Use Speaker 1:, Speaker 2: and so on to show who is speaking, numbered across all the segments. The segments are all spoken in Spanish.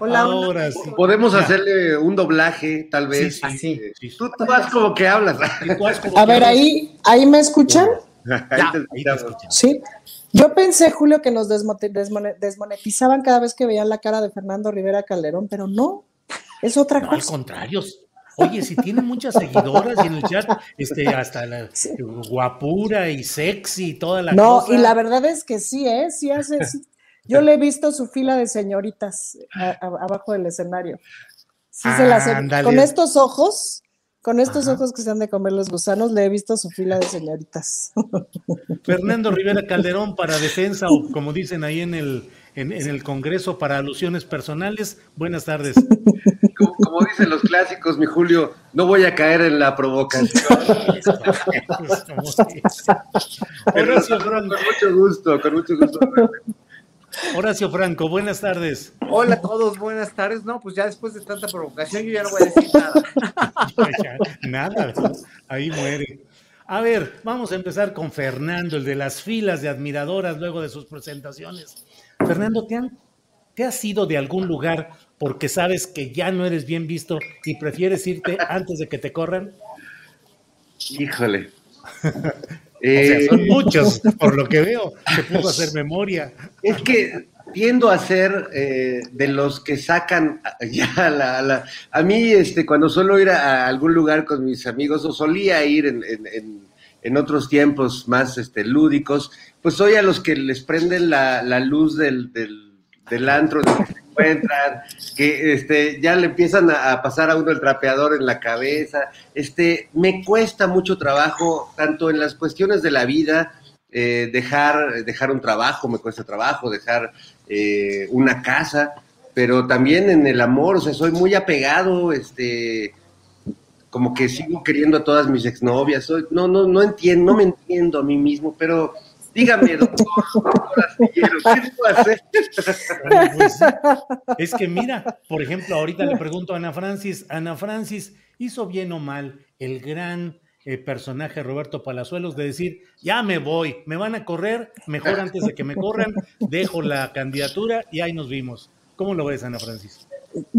Speaker 1: Hola,
Speaker 2: Ahora
Speaker 1: hola.
Speaker 2: sí.
Speaker 1: Podemos
Speaker 2: Ya.
Speaker 1: hacerle un doblaje, tal vez.
Speaker 2: Sí, sí,
Speaker 1: Eh,
Speaker 2: sí, sí.
Speaker 1: Tú, tú vas como que hablas.
Speaker 2: Como
Speaker 3: A
Speaker 2: que
Speaker 3: ver,
Speaker 2: hablas-
Speaker 3: ahí, ahí me escuchan.
Speaker 1: Ahí te
Speaker 2: Ahí te
Speaker 1: escuchamos.
Speaker 2: escuchamos.
Speaker 3: Sí. Yo pensé, Julio, que nos desmonetizaban cada vez que veían la cara de Fernando Rivera Calderón, pero no, es otra
Speaker 2: No, al
Speaker 3: cosa.
Speaker 2: contrario. Oye, si tiene muchas seguidoras y en el chat, este, hasta la guapura y sexy y toda la
Speaker 3: No,
Speaker 2: cosa.
Speaker 3: y la verdad es que sí, ¿eh? Sí hace. sí. Yo le he visto su fila de señoritas a- a- abajo del escenario. Sí se las he-
Speaker 2: Ándale.
Speaker 3: Con estos ojos, con estos
Speaker 2: Ajá.
Speaker 3: ojos que se han de comer los gusanos, le he visto su fila de señoritas.
Speaker 2: Fernando Rivera Calderón para defensa o como dicen ahí en el, en, en el Congreso para alusiones personales. Buenas tardes.
Speaker 1: Como, como dicen los clásicos, mi Julio, no voy a caer en la provocación.
Speaker 2: Horacio
Speaker 1: con mucho gusto, con mucho gusto.
Speaker 2: Horacio Franco, buenas tardes.
Speaker 4: Hola a todos, buenas tardes. No, pues ya después de tanta provocación, yo ya no voy a decir nada.
Speaker 2: Nada, ahí muere. A ver, vamos a empezar con Fernando, el de las filas de admiradoras luego de sus presentaciones. Fernando, ¿te, han, ¿te has ido de algún lugar porque sabes que ya no eres bien visto y prefieres irte antes de que te corran?
Speaker 1: Híjole.
Speaker 2: O sea,
Speaker 1: Eh,
Speaker 2: son muchos, por lo que veo. Se pudo hacer memoria.
Speaker 1: Es que tiendo a ser eh, de los que sacan ya la, la- a mí este cuando suelo ir a, algún lugar con mis amigos o solía ir en, en- en- en otros tiempos más este lúdicos pues soy a los que les prenden la, la luz del, del, del antro encuentran que este ya le empiezan a, pasar a uno el trapeador en la cabeza. Este me cuesta mucho trabajo tanto en las cuestiones de la vida eh, dejar, dejar un trabajo, me cuesta trabajo, dejar eh, una casa, pero también en el amor, o sea, soy muy apegado, este, como que sigo queriendo a todas mis exnovias, soy, no, no, no entiendo, no me entiendo a mí mismo, pero dígame, doctor, doctor Astillero, ¿qué puedo hacer?
Speaker 2: Pues, sí. es que mira, por ejemplo, ahorita le pregunto a Ana Francis, Ana Francis, ¿hizo bien o mal el gran eh, personaje Roberto Palazuelos de decir, ya me voy, me van a correr, mejor antes de que me corran, dejo la candidatura y ahí nos vimos? ¿Cómo lo ves, Ana Francis?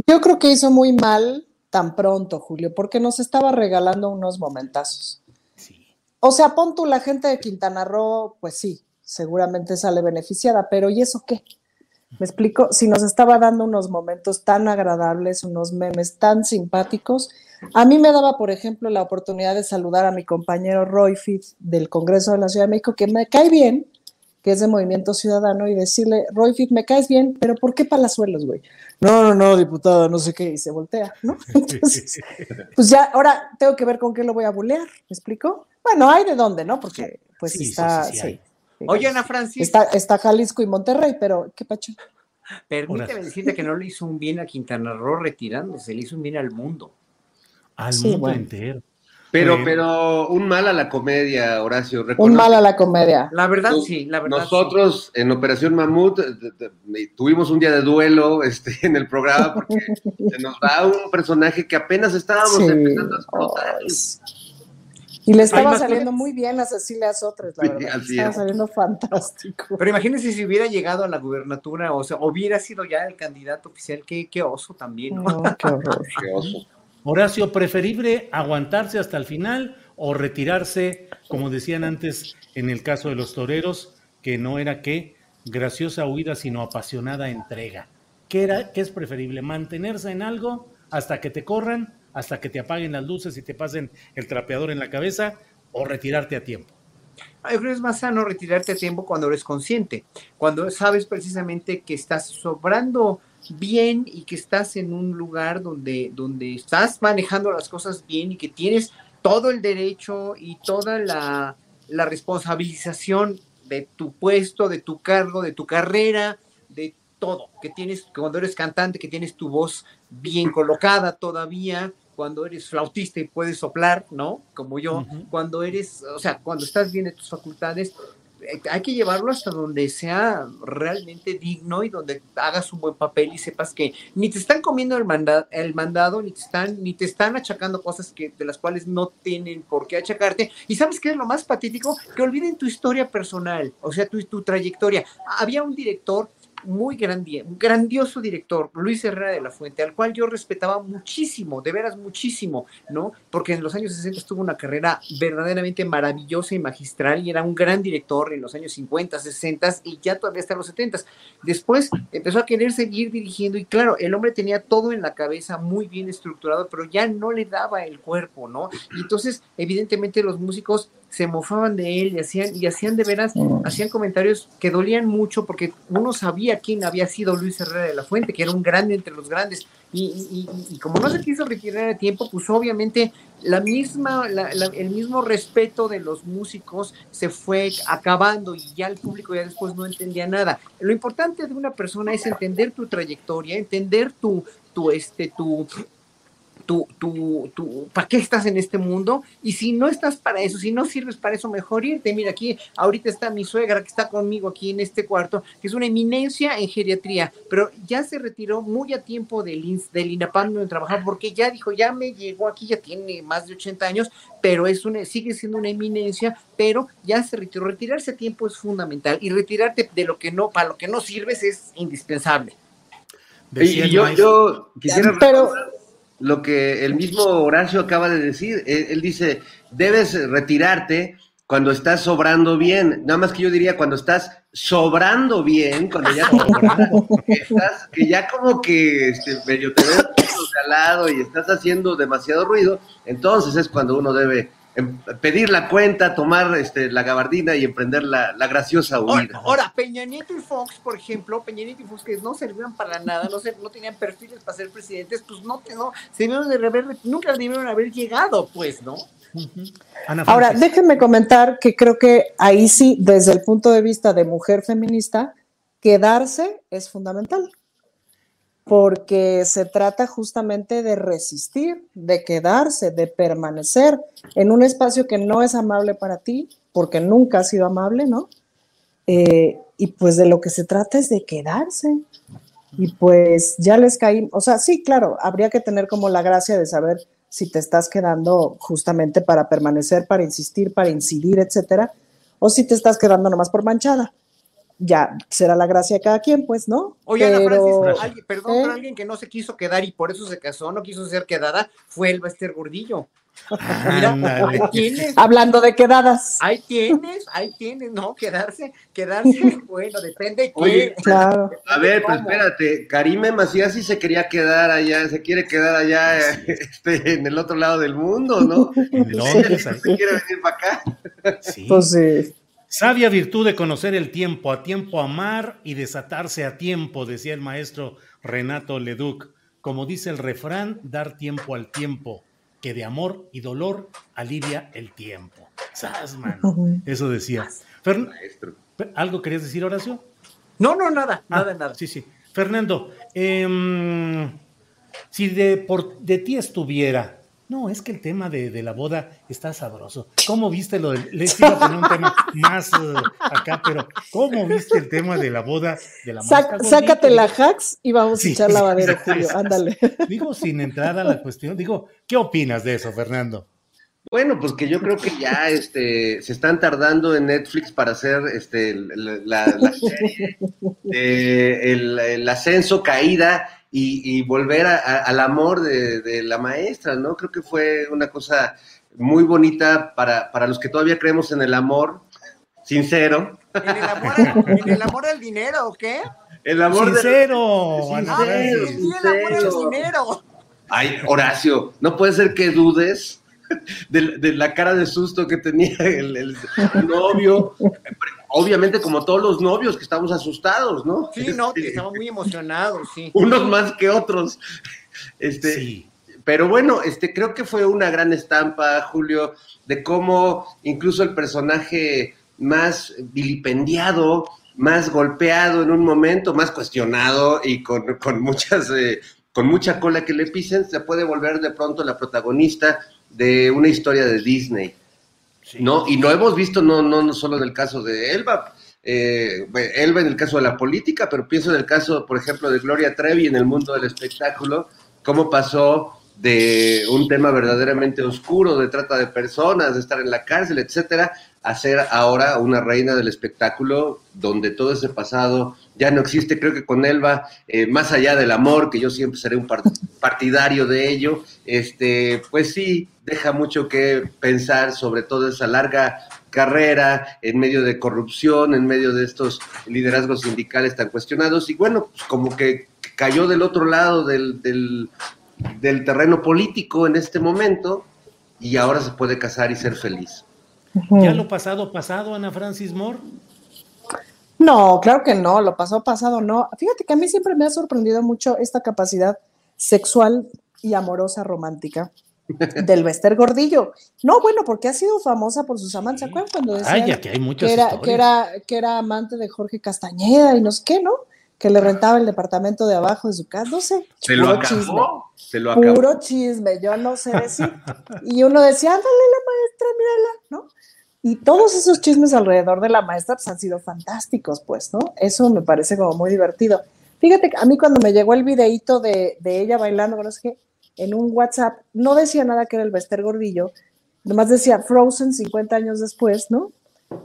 Speaker 3: Yo creo que hizo muy mal tan pronto, Julio, porque nos estaba regalando unos momentazos. O sea, pon tú la gente de Quintana Roo, pues sí, seguramente sale beneficiada, pero ¿y eso qué? ¿Me explico? Si nos estaba dando unos momentos tan agradables, unos memes tan simpáticos, a mí me daba, por ejemplo, la oportunidad de saludar a mi compañero Roy Fitz del Congreso de la Ciudad de México, que me cae bien, que es de Movimiento Ciudadano, y decirle, Roy Fitz, me caes bien, pero ¿por qué Palazuelos, güey? No, no, no, diputada, no sé qué, y se voltea, ¿no? Pues ya, ahora tengo que ver con qué lo voy a bulear, ¿me explico? Bueno, hay de dónde, ¿no? Porque pues
Speaker 2: Sí,
Speaker 3: está,
Speaker 2: sí, sí
Speaker 3: sí,
Speaker 2: hay.
Speaker 3: sí.
Speaker 4: Oye, Ana Francis,
Speaker 3: Está, está Jalisco y Monterrey, pero ¿qué pacho?
Speaker 4: permíteme
Speaker 2: Hola.
Speaker 4: decirte que no le hizo un bien a Quintana Roo retirándose, le hizo un bien al mundo.
Speaker 2: Al
Speaker 3: Sí,
Speaker 2: mundo
Speaker 3: bueno.
Speaker 2: entero.
Speaker 1: Pero, pero un mal a la comedia, Horacio.
Speaker 3: Un mal a la comedia.
Speaker 4: La verdad,
Speaker 1: Nos-
Speaker 4: sí, la verdad.
Speaker 1: Nosotros en Operación Mamut eh, tuvimos un día de duelo este, en el programa porque se nos va un personaje que apenas estábamos
Speaker 3: Sí.
Speaker 1: empezando a explotar.
Speaker 3: Y le estaba saliendo
Speaker 4: cosas.
Speaker 3: muy bien a Cecilia Sotres, la
Speaker 1: Sí,
Speaker 3: verdad.
Speaker 1: así
Speaker 3: estaba
Speaker 1: es.
Speaker 3: saliendo fantástico.
Speaker 4: Pero imagínense si hubiera llegado a la gubernatura, o sea, hubiera sido ya el candidato oficial, qué, qué oso también, ¿no?
Speaker 3: No, qué horror.
Speaker 1: Qué oso.
Speaker 2: Horacio, ¿preferible aguantarse hasta el final o retirarse, como decían antes en el caso de los toreros, que no era qué, graciosa huida, sino apasionada entrega? ¿Qué, era, ¿Qué es preferible? ¿Mantenerse en algo hasta que te corran, hasta que te apaguen las luces y te pasen el trapeador en la cabeza o retirarte a tiempo?
Speaker 4: Yo creo que es más sano retirarte a tiempo cuando eres consciente, cuando sabes precisamente que estás sobrando bien y que estás en un lugar donde, donde estás manejando las cosas bien y que tienes todo el derecho y toda la, la responsabilización de tu puesto, de tu cargo, de tu carrera, de todo, que tienes, cuando eres cantante, que tienes tu voz bien colocada todavía, cuando eres flautista y puedes soplar, ¿no? Como yo,
Speaker 2: Ujú.
Speaker 4: cuando eres, o sea, cuando estás bien de tus facultades, eh, hay que llevarlo hasta donde sea realmente digno y donde hagas un buen papel y sepas que ni te están comiendo el, manda- el mandado, ni te están, ni te están achacando cosas que, de las cuales no tienen por qué achacarte. Y sabes qué es lo más patético? Que olviden tu historia personal, o sea, tu, tu trayectoria. Había un director muy un grandioso director, Luis Herrera de la Fuente, al cual yo respetaba muchísimo, de veras muchísimo, ¿no? Porque en los años 60 tuvo una carrera verdaderamente maravillosa y magistral y era un gran director en los años 50, 60 y ya todavía hasta los 70. Después empezó a querer seguir dirigiendo y claro, el hombre tenía todo en la cabeza muy bien estructurado, pero ya no le daba el cuerpo, ¿no? Y entonces, evidentemente los músicos se mofaban de él y hacían, y hacían de veras, hacían comentarios que dolían mucho porque uno sabía quién había sido Luis Herrera de la Fuente, que era un grande entre los grandes. Y, y- y- y como no se quiso retirar a tiempo, pues obviamente la misma, la- la- el mismo respeto de los músicos se fue acabando y ya el público ya después no entendía nada. Lo importante de una persona es entender tu trayectoria, entender tu, tu, este, tu, tu, tu, tu, ¿para qué estás en este mundo? Y si no estás para eso, si no sirves para eso, mejor irte. Mira, aquí ahorita está mi suegra que está conmigo aquí en este cuarto, que es una eminencia en geriatría, pero ya se retiró muy a tiempo del, INS del INAPAM donde trabajaba, porque ya dijo, ya me llegó aquí, ya tiene más de 80 años, pero es una, sigue siendo una eminencia, pero ya se retiró. Retirarse a tiempo es fundamental y retirarte de lo que no, para lo que no sirves es indispensable.
Speaker 2: Decía
Speaker 1: Y yo, yo quisiera
Speaker 3: Pero-
Speaker 1: recordar lo que el mismo Horacio acaba de decir. Él, él dice, debes retirarte cuando estás sobrando bien. Nada más que yo diría cuando estás sobrando bien, cuando ya, que estás, que ya como que este, medio te ves de al lado y estás haciendo demasiado ruido, entonces es cuando uno debe pedir la cuenta, tomar este, la gabardina y emprender la, la graciosa
Speaker 4: Ahora,
Speaker 1: huida.
Speaker 4: ahora, Peña Nieto y Fox, por ejemplo, Peña Nieto y Fox que no servían para nada, no, se- no tenían perfiles para ser presidentes, pues no, no se debieron de haber, nunca debieron haber llegado, pues, ¿no?
Speaker 2: Ana
Speaker 3: Ahora, déjenme comentar que creo que ahí sí, desde el punto de vista de mujer feminista, quedarse es fundamental, porque se trata justamente de resistir, de quedarse, de permanecer en un espacio que no es amable para ti, porque nunca ha sido amable, ¿no? Eh, y pues de lo que se trata es de quedarse. Y pues ya les caí, o sea, sí, claro, habría que tener como la gracia de saber si te estás quedando justamente para permanecer, para insistir, para incidir, etcétera, o si te estás quedando nomás por manchada. Ya será la gracia de cada quien, pues, ¿no?
Speaker 4: Oye, Ana
Speaker 3: Pero-
Speaker 4: Francis, alguien- perdón,
Speaker 3: ¿Eh?
Speaker 4: pero alguien que no se quiso quedar y por eso se casó, no quiso ser quedada, fue el Bester Gordillo. Mira, ahí tienes,
Speaker 3: Hablando de quedadas.
Speaker 4: ahí tienes, ahí tienes, no, quedarse, quedarse, bueno, depende de
Speaker 1: Oye,
Speaker 4: qué.
Speaker 3: Claro.
Speaker 1: A ver, pues
Speaker 4: ¿Cómo?
Speaker 1: espérate, Karime Macías sí se quería quedar allá, se quiere quedar allá este, en el otro lado del mundo, ¿no?
Speaker 2: En Londres, ahí.
Speaker 1: Se quiere venir para acá.
Speaker 2: Sí.
Speaker 3: Pues sí.
Speaker 2: Sabia virtud de conocer el tiempo, a tiempo amar y desatarse a tiempo, decía el maestro Renato Leduc. Como dice el refrán, dar tiempo al tiempo, que de amor y dolor alivia el tiempo. ¡Sas, mano! Eso decía. Fern-. ¿Algo querías decir, Horacio?
Speaker 4: No, no, nada,
Speaker 2: Ah,
Speaker 4: nada, nada.
Speaker 2: Sí, sí. Fernando, em, si de, por, de ti estuviera, No, es que el tema de, de, la boda está sabroso. ¿Cómo viste lo del.? Les iba a poner un tema más uh, acá, pero ¿cómo viste el tema de la boda de la
Speaker 3: Sac, Sácate la hacks y vamos sí, a echar lavadero, Julio. Ándale.
Speaker 2: Digo, sin entrar a la cuestión, digo, ¿qué opinas de eso, Fernando?
Speaker 1: Bueno, pues que yo creo que ya este, se están tardando en Netflix para hacer este, la, la serie de el, el, ascenso, caída y, y volver a, a, al amor de, de, la maestra, ¿no? Creo que fue una cosa muy bonita para, para los que todavía creemos en el amor sincero.
Speaker 4: ¿En el amor, en el amor al dinero o qué?
Speaker 1: El amor
Speaker 2: sincero,
Speaker 1: de...
Speaker 4: sincero, Ay, sí, el amor al dinero.
Speaker 1: Ay, Horacio, no puede ser que dudes de, de, la cara de susto que tenía el, el, novio. Obviamente, como todos los novios, que estamos asustados, ¿no?
Speaker 4: Sí, no, que estamos muy emocionados, sí.
Speaker 1: Unos más que otros. Este, sí. Pero bueno, este, creo que fue una gran estampa, Julio, de cómo incluso el personaje más vilipendiado, más golpeado en un momento, más cuestionado y con, con muchas, eh, con mucha cola que le pisen, se puede volver de pronto la protagonista de una historia de Disney. Sí. ¿no? Y lo hemos visto no, no, no solo en el caso de Elba, eh, Elba en el caso de la política, pero pienso en el caso, por ejemplo, de Gloria Trevi en el mundo del espectáculo, cómo pasó de un tema verdaderamente oscuro, de trata de personas, de estar en la cárcel, etcétera, a ser ahora una reina del espectáculo donde todo ese pasado ya no existe. Creo que con Elba, eh, más allá del amor, que yo siempre seré un partidario de ello, este, pues sí, deja mucho que pensar sobre toda esa larga carrera en medio de corrupción, en medio de estos liderazgos sindicales tan cuestionados. Y bueno, pues como que cayó del otro lado del, del, del terreno político en este momento y ahora se puede casar y ser feliz.
Speaker 2: ¿Ya lo pasado pasado, Ana Francis Moore?
Speaker 3: No, claro que no, lo pasado pasado no. Fíjate que a mí siempre me ha sorprendido mucho esta capacidad sexual y amorosa romántica del Bester Gordillo. No, bueno, porque ha sido famosa por sus amantes. ¿Se acuerdan cuando decían
Speaker 2: Ay, que, hay muchas
Speaker 3: que, era, que, era, que era amante de Jorge Castañeda y no sé qué, ¿no? Que le rentaba el departamento de abajo de su casa, no sé.
Speaker 1: Se lo acabó. Chisme. Se lo
Speaker 3: acabó. Puro chisme, yo no sé decir. y uno decía, ándale la maestra, mírala, ¿no? Y todos esos chismes alrededor de la maestra pues, han sido fantásticos, pues, ¿no? Eso me parece como muy divertido. Fíjate que a mí cuando me llegó el videíto de, de ella bailando, no sé qué, en un WhatsApp, no decía nada que era el Bester Gordillo, nomás decía Frozen 50 años después, ¿no?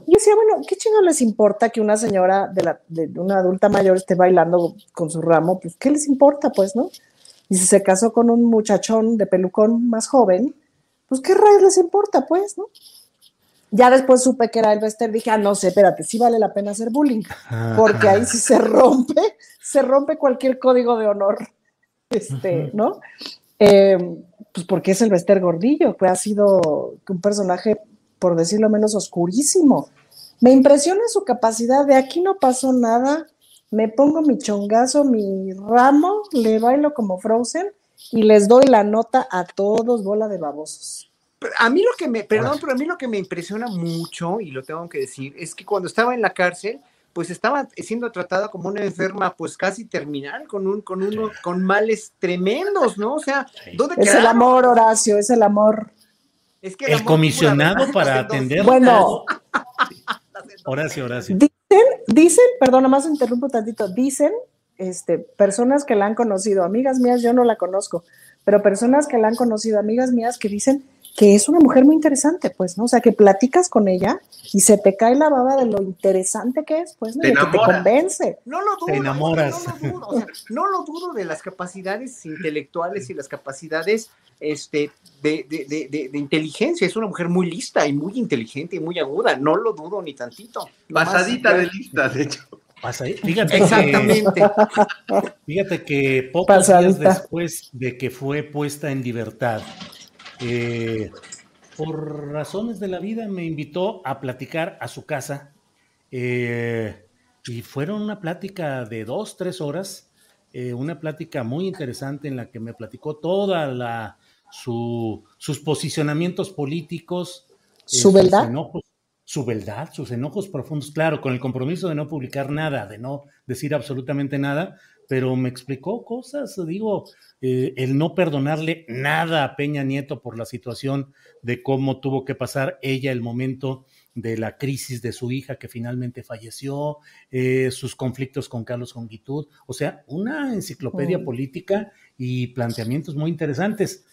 Speaker 3: Y yo decía, bueno, ¿qué chingo les importa que una señora de, la, de una adulta mayor esté bailando con su ramo? Pues, ¿qué les importa, pues, no? Y si se casó con un muchachón de pelucón más joven, pues, ¿qué rayos les importa, pues, no? Ya después supe que era el Bester, dije, ah, no sé, espérate, sí vale la pena hacer bullying, porque ahí sí se rompe, se rompe cualquier código de honor, este, ¿no? Eh, pues porque es el Bester Gordillo, que ha sido un personaje, por decirlo menos, oscurísimo. Me impresiona su capacidad de aquí no pasó nada, me pongo mi chongazo, mi ramo, le bailo como Frozen y les doy la nota a todos, bola de babosos.
Speaker 4: A mí lo que me, perdón, pero a mí lo que me impresiona mucho, y lo tengo que decir, es que cuando estaba en la cárcel, pues estaba siendo tratada como una enferma, pues casi terminal, con un, con uno, con males tremendos, ¿no? O sea, ¿dónde
Speaker 3: Es el amor, Horacio, es el amor.
Speaker 2: Es que el, comisionado para atender.
Speaker 3: Bueno.
Speaker 2: Horacio, Horacio.
Speaker 3: Dicen, dicen, perdón, más interrumpo tantito, dicen, este, personas que la han conocido, amigas mías, yo no la conozco, pero personas que la han conocido, amigas mías, que dicen que es una mujer muy interesante, pues, ¿no? O sea, que platicas con ella y se te cae la baba de lo interesante que es, pues, ¿no?
Speaker 1: Te
Speaker 3: de que te convence.
Speaker 4: No lo dudo.
Speaker 2: Te enamoras.
Speaker 4: No, lo dudo, o sea, no lo dudo de las capacidades intelectuales y las capacidades este, de, de, de, de, inteligencia. Es una mujer muy lista y muy inteligente y muy aguda. No lo dudo ni tantito.
Speaker 1: Pasadita de lista, de hecho.
Speaker 2: Fíjate
Speaker 4: Exactamente.
Speaker 2: Que, fíjate que pocos Pasadita. días después de que fue puesta en libertad, eh, por razones de la vida me invitó a platicar a su casa eh, y fueron una plática de dos, tres horas, eh, una plática muy interesante en la que me platicó toda la su, sus posicionamientos políticos,
Speaker 3: su verdad,
Speaker 2: sus enojos, su verdad, sus enojos profundos, claro, con el compromiso de no publicar nada, de no decir absolutamente nada, pero me explicó cosas, digo, eh, el no perdonarle nada a Peña Nieto por la situación de cómo tuvo que pasar ella el momento de la crisis de su hija que finalmente falleció, eh, sus conflictos con Carlos Jongitud, o sea, una enciclopedia política y planteamientos muy interesantes.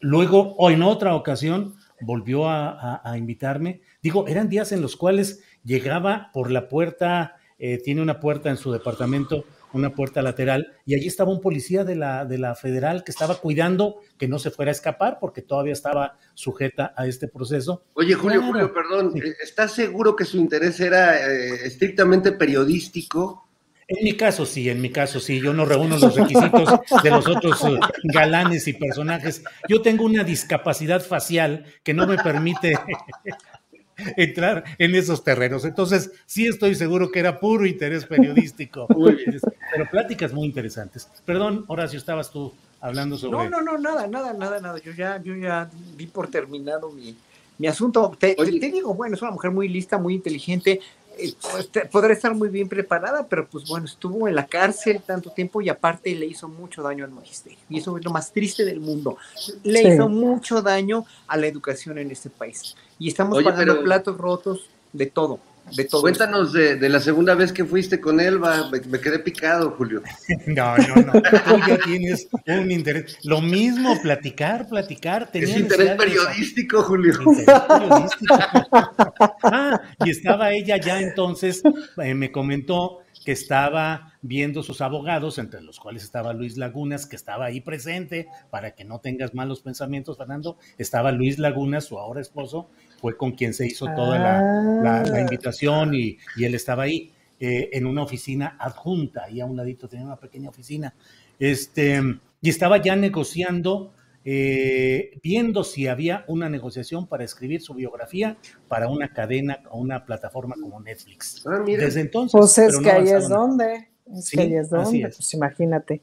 Speaker 2: Luego, o en otra ocasión, volvió a, a- a invitarme. Digo, eran días en los cuales llegaba por la puerta, eh, tiene una puerta en su departamento, una puerta lateral, y allí estaba un policía de la, de la federal que estaba cuidando que no se fuera a escapar porque todavía estaba sujeta a este proceso.
Speaker 1: Oye, Julio,
Speaker 2: Claro.
Speaker 1: Julio, perdón,
Speaker 2: Sí.
Speaker 1: eh, ¿estás seguro que su interés era eh, estrictamente periodístico?
Speaker 2: En mi caso sí, en mi caso sí, yo no reúno los requisitos de los otros eh, galanes y personajes. Yo tengo una discapacidad facial que no me permite entrar en esos terrenos. Entonces, sí estoy seguro que era puro interés periodístico.
Speaker 1: Muy bien.
Speaker 2: Pero pláticas muy interesantes. Perdón, Horacio, estabas tú hablando sobre...
Speaker 4: No, no, no, nada, nada, nada, nada. Yo ya, yo ya di por terminado mi, mi asunto. Te,
Speaker 1: Oye.
Speaker 4: te digo, bueno, es una mujer muy lista, muy inteligente. Eh, pues, te- podrá estar muy bien preparada, pero pues bueno, estuvo en la cárcel tanto tiempo y aparte le hizo mucho daño al magisterio. Y eso es lo más triste del mundo. Le
Speaker 3: Sí.
Speaker 4: hizo mucho daño a la educación en este país. Y estamos
Speaker 1: Oye,
Speaker 4: pagando
Speaker 1: pero-
Speaker 4: platos rotos de todo,
Speaker 1: Cuéntanos de, de la segunda vez que fuiste con Elba, me, me quedé picado, Julio.
Speaker 2: No, no, no. Tú ya tienes un interés. Lo mismo, platicar, platicar. Tenía
Speaker 1: Es interés
Speaker 2: de
Speaker 1: periodístico, Julio.
Speaker 2: Interés periodístico. Ah, y estaba ella ya entonces, eh, me comentó que estaba viendo sus abogados, entre los cuales estaba Luis Lagunas, que estaba ahí presente, para que no tengas malos pensamientos, Fernando. Estaba Luis Lagunas, su ahora esposo, fue con quien se hizo toda la, la- la
Speaker 3: Ah.
Speaker 2: invitación y, y él estaba ahí eh, en una oficina adjunta, ahí a un ladito tenía una pequeña oficina. Este, y estaba ya negociando, eh, viendo si había una negociación para escribir su biografía para una cadena o una plataforma como Netflix.
Speaker 1: Ah, mira.
Speaker 2: Desde entonces.
Speaker 3: Pues es que
Speaker 2: no
Speaker 3: ahí es donde. Es
Speaker 2: Sí,
Speaker 3: que ahí es
Speaker 2: así
Speaker 3: donde.
Speaker 2: es.
Speaker 3: Pues imagínate.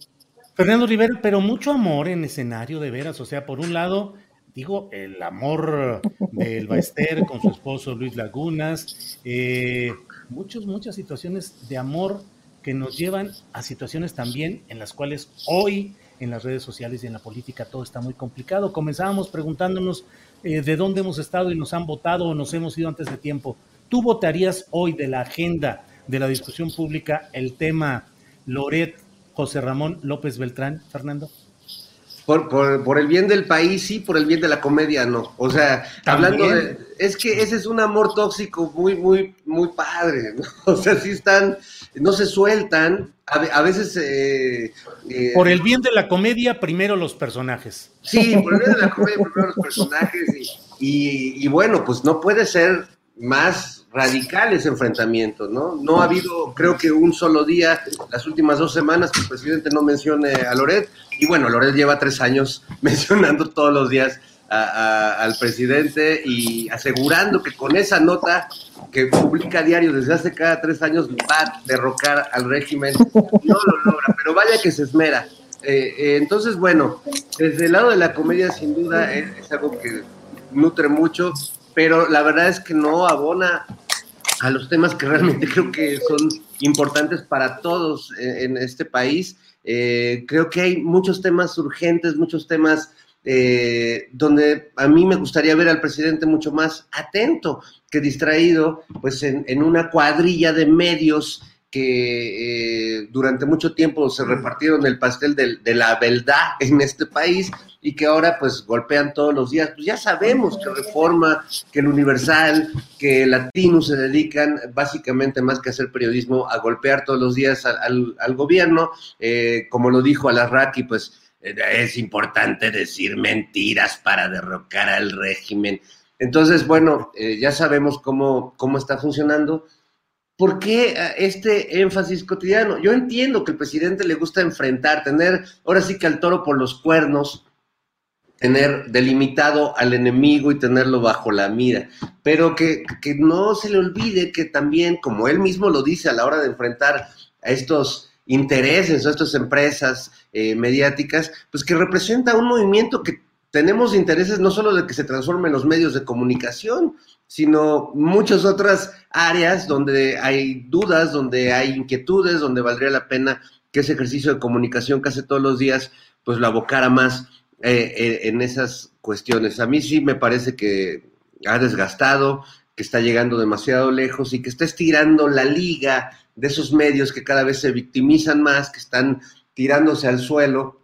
Speaker 2: Fernando Rivera, pero mucho amor en escenario de veras. O sea, por un lado, digo, el amor del Baester con su esposo Luis Lagunas, eh, muchos, muchas situaciones de amor que nos llevan a situaciones también en las cuales hoy en las redes sociales y en la política todo está muy complicado. Comenzábamos preguntándonos eh, de dónde hemos estado y nos han votado o nos hemos ido antes de tiempo. ¿Tú votarías hoy de la agenda de la discusión pública el tema Loret José Ramón López Beltrán, Fernando?
Speaker 1: Por, por, por el bien del país, sí, por el bien de la comedia, no. O sea,
Speaker 2: También.
Speaker 1: hablando de. Es que ese es un amor tóxico muy, muy, muy padre, ¿no? O sea, sí están. No se sueltan. A, a veces. eh, eh,
Speaker 2: Por el bien de la comedia, primero los personajes.
Speaker 1: Sí, por el bien de la comedia, primero los personajes. Y, y- y bueno, pues no puede ser más radical ese enfrentamiento, ¿no? No ha habido, creo que un solo día, las últimas dos semanas, que el presidente no mencione a Loret. Y bueno, Loret lleva tres años mencionando todos los días al presidente y asegurando que con esa nota que publica diario desde hace cada tres años va a derrocar al régimen. No lo logra, pero vaya que se esmera. Eh, eh, entonces, bueno, desde el lado de la comedia, sin duda, es algo que nutre mucho, pero la verdad es que no abona a los temas que realmente creo que son importantes para todos en, en este país. Eh, creo que hay muchos temas urgentes, muchos temas eh, donde a mí me gustaría ver al presidente mucho más atento que distraído, pues en una cuadrilla de medios que eh, durante mucho tiempo se repartieron el pastel de, la verdad en este país y que ahora pues golpean todos los días. Pues ya sabemos que Reforma, que el Universal, que Latino se dedican básicamente más que a hacer periodismo a golpear todos los días al, al- al gobierno, Eh, como lo dijo Alarraqui, pues es importante decir mentiras para derrocar al régimen. Entonces, bueno, eh, ya sabemos cómo, cómo está funcionando. ¿Por qué eh, este énfasis cotidiano? Yo entiendo que al presidente le gusta enfrentar, tener ahora sí que al toro por los cuernos, tener delimitado al enemigo y tenerlo bajo la mira, pero que, que no se le olvide que también, como él mismo lo dice a la hora de enfrentar a estos intereses, a estas empresas eh, mediáticas, pues que representa un movimiento que tenemos intereses no solo de que se transformen los medios de comunicación, sino muchas otras áreas donde hay dudas, donde hay inquietudes, donde valdría la pena que ese ejercicio de comunicación que hace todos los días, pues lo abocara más eh, eh, en esas cuestiones. A mí sí me parece que ha desgastado, que está llegando demasiado lejos y que está estirando la liga de esos medios que cada vez se victimizan más, que están tirándose al suelo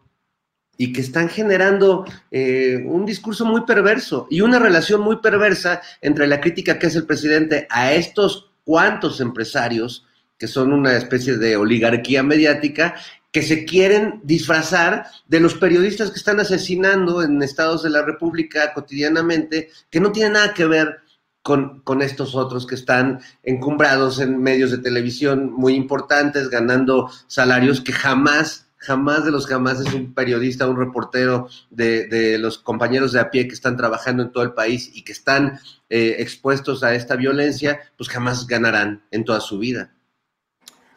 Speaker 1: y que están generando eh, un discurso muy perverso y una relación muy perversa entre la crítica que hace el presidente a estos cuantos empresarios, que son una especie de oligarquía mediática, que se quieren disfrazar de los periodistas que están asesinando en estados de la República cotidianamente, que no tienen nada que ver con, con, estos otros que están encumbrados en medios de televisión muy importantes, ganando salarios que jamás jamás de los jamás es un periodista, un reportero de, los compañeros de a pie que están trabajando en todo el país y que están eh, expuestos a esta violencia, pues jamás ganarán en toda su vida.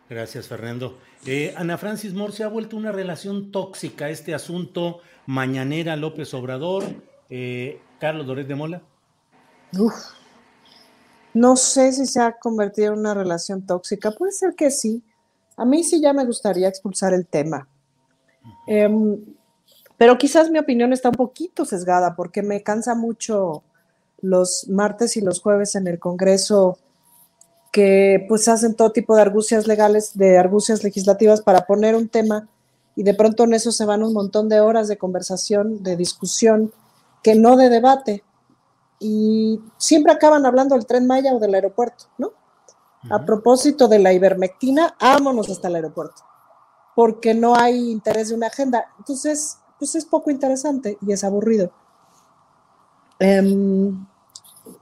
Speaker 2: Gracias, Fernando. Eh, Ana Francis Moore se ha vuelto una relación tóxica este asunto mañanera López Obrador. Eh, Carlos Doret de Mola.
Speaker 3: Uf, no sé si se ha convertido en una relación tóxica. Puede ser que sí. A mí sí ya me gustaría expulsar el tema. Em, pero quizás mi opinión está un poquito sesgada porque me cansa mucho los martes y los jueves en el Congreso que pues hacen todo tipo de argucias legales, de argucias legislativas para poner un tema y de pronto en eso se van un montón de horas de conversación, de discusión, que no de debate. Y siempre acaban hablando del tren Maya o del aeropuerto, ¿no? A propósito de la ivermectina, vámonos hasta el aeropuerto porque no hay interés de una agenda. Entonces, pues es poco interesante y es aburrido. Em,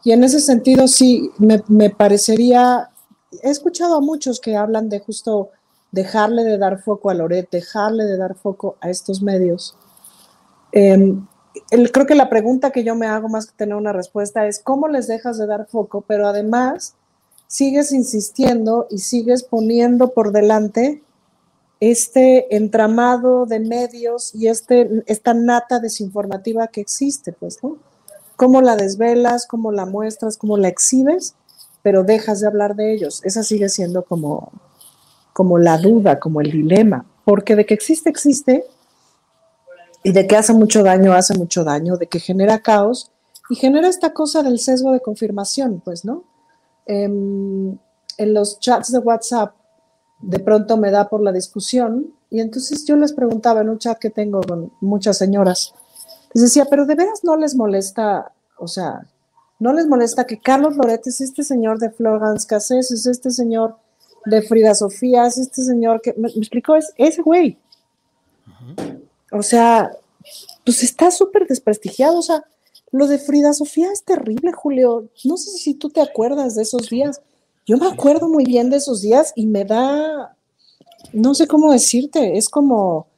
Speaker 3: y en ese sentido, sí, me, parecería, he escuchado a muchos que hablan de justo dejarle de dar foco a Loret, dejarle de dar foco a estos medios. Em, creo que la pregunta que yo me hago más que tener una respuesta es, ¿cómo les dejas de dar foco? Pero además, sigues insistiendo y sigues poniendo por delante este entramado de medios y este, esta nata desinformativa que existe, pues, ¿no? Cómo la desvelas, cómo la muestras, cómo la exhibes, pero dejas de hablar de ellos. Esa sigue siendo como, como la duda, como el dilema, porque de que existe, existe, y de que hace mucho daño, hace mucho daño, de que genera caos y genera esta cosa del sesgo de confirmación, pues, ¿no? Em, en los chats de WhatsApp de pronto me da por la discusión y entonces yo les preguntaba en un chat que tengo con muchas señoras, les decía, pero de veras no les molesta, o sea, no les molesta que Carlos Loret es este señor de Florence Cassés, es este señor de Frida Sofía, es este señor que, me, explicó, es ese güey. O sea, pues está súper desprestigiado, o sea, lo de Frida Sofía es terrible, Julio. No sé si tú te acuerdas de esos días. Yo me acuerdo muy bien de esos días y me da, no sé cómo decirte, es como,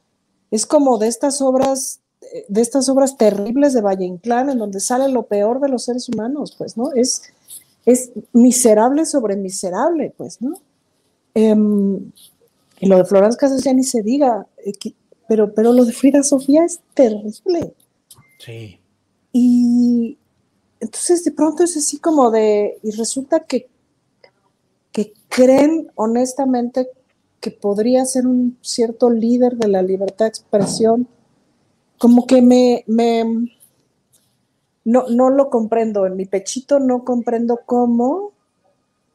Speaker 3: es como de estas obras, de estas obras terribles de Valle Inclán, en donde sale lo peor de los seres humanos, pues, ¿no? Es, es miserable sobre miserable, pues, ¿no? Em, y lo de Florence Casas ya ni se diga, eh, pero, pero lo de Frida Sofía es terrible.
Speaker 2: Sí.
Speaker 3: Y entonces de pronto es así como de, y resulta que que creen honestamente que podría ser un cierto líder de la libertad de expresión, como que me, me no, no lo comprendo, en mi pechito no comprendo cómo,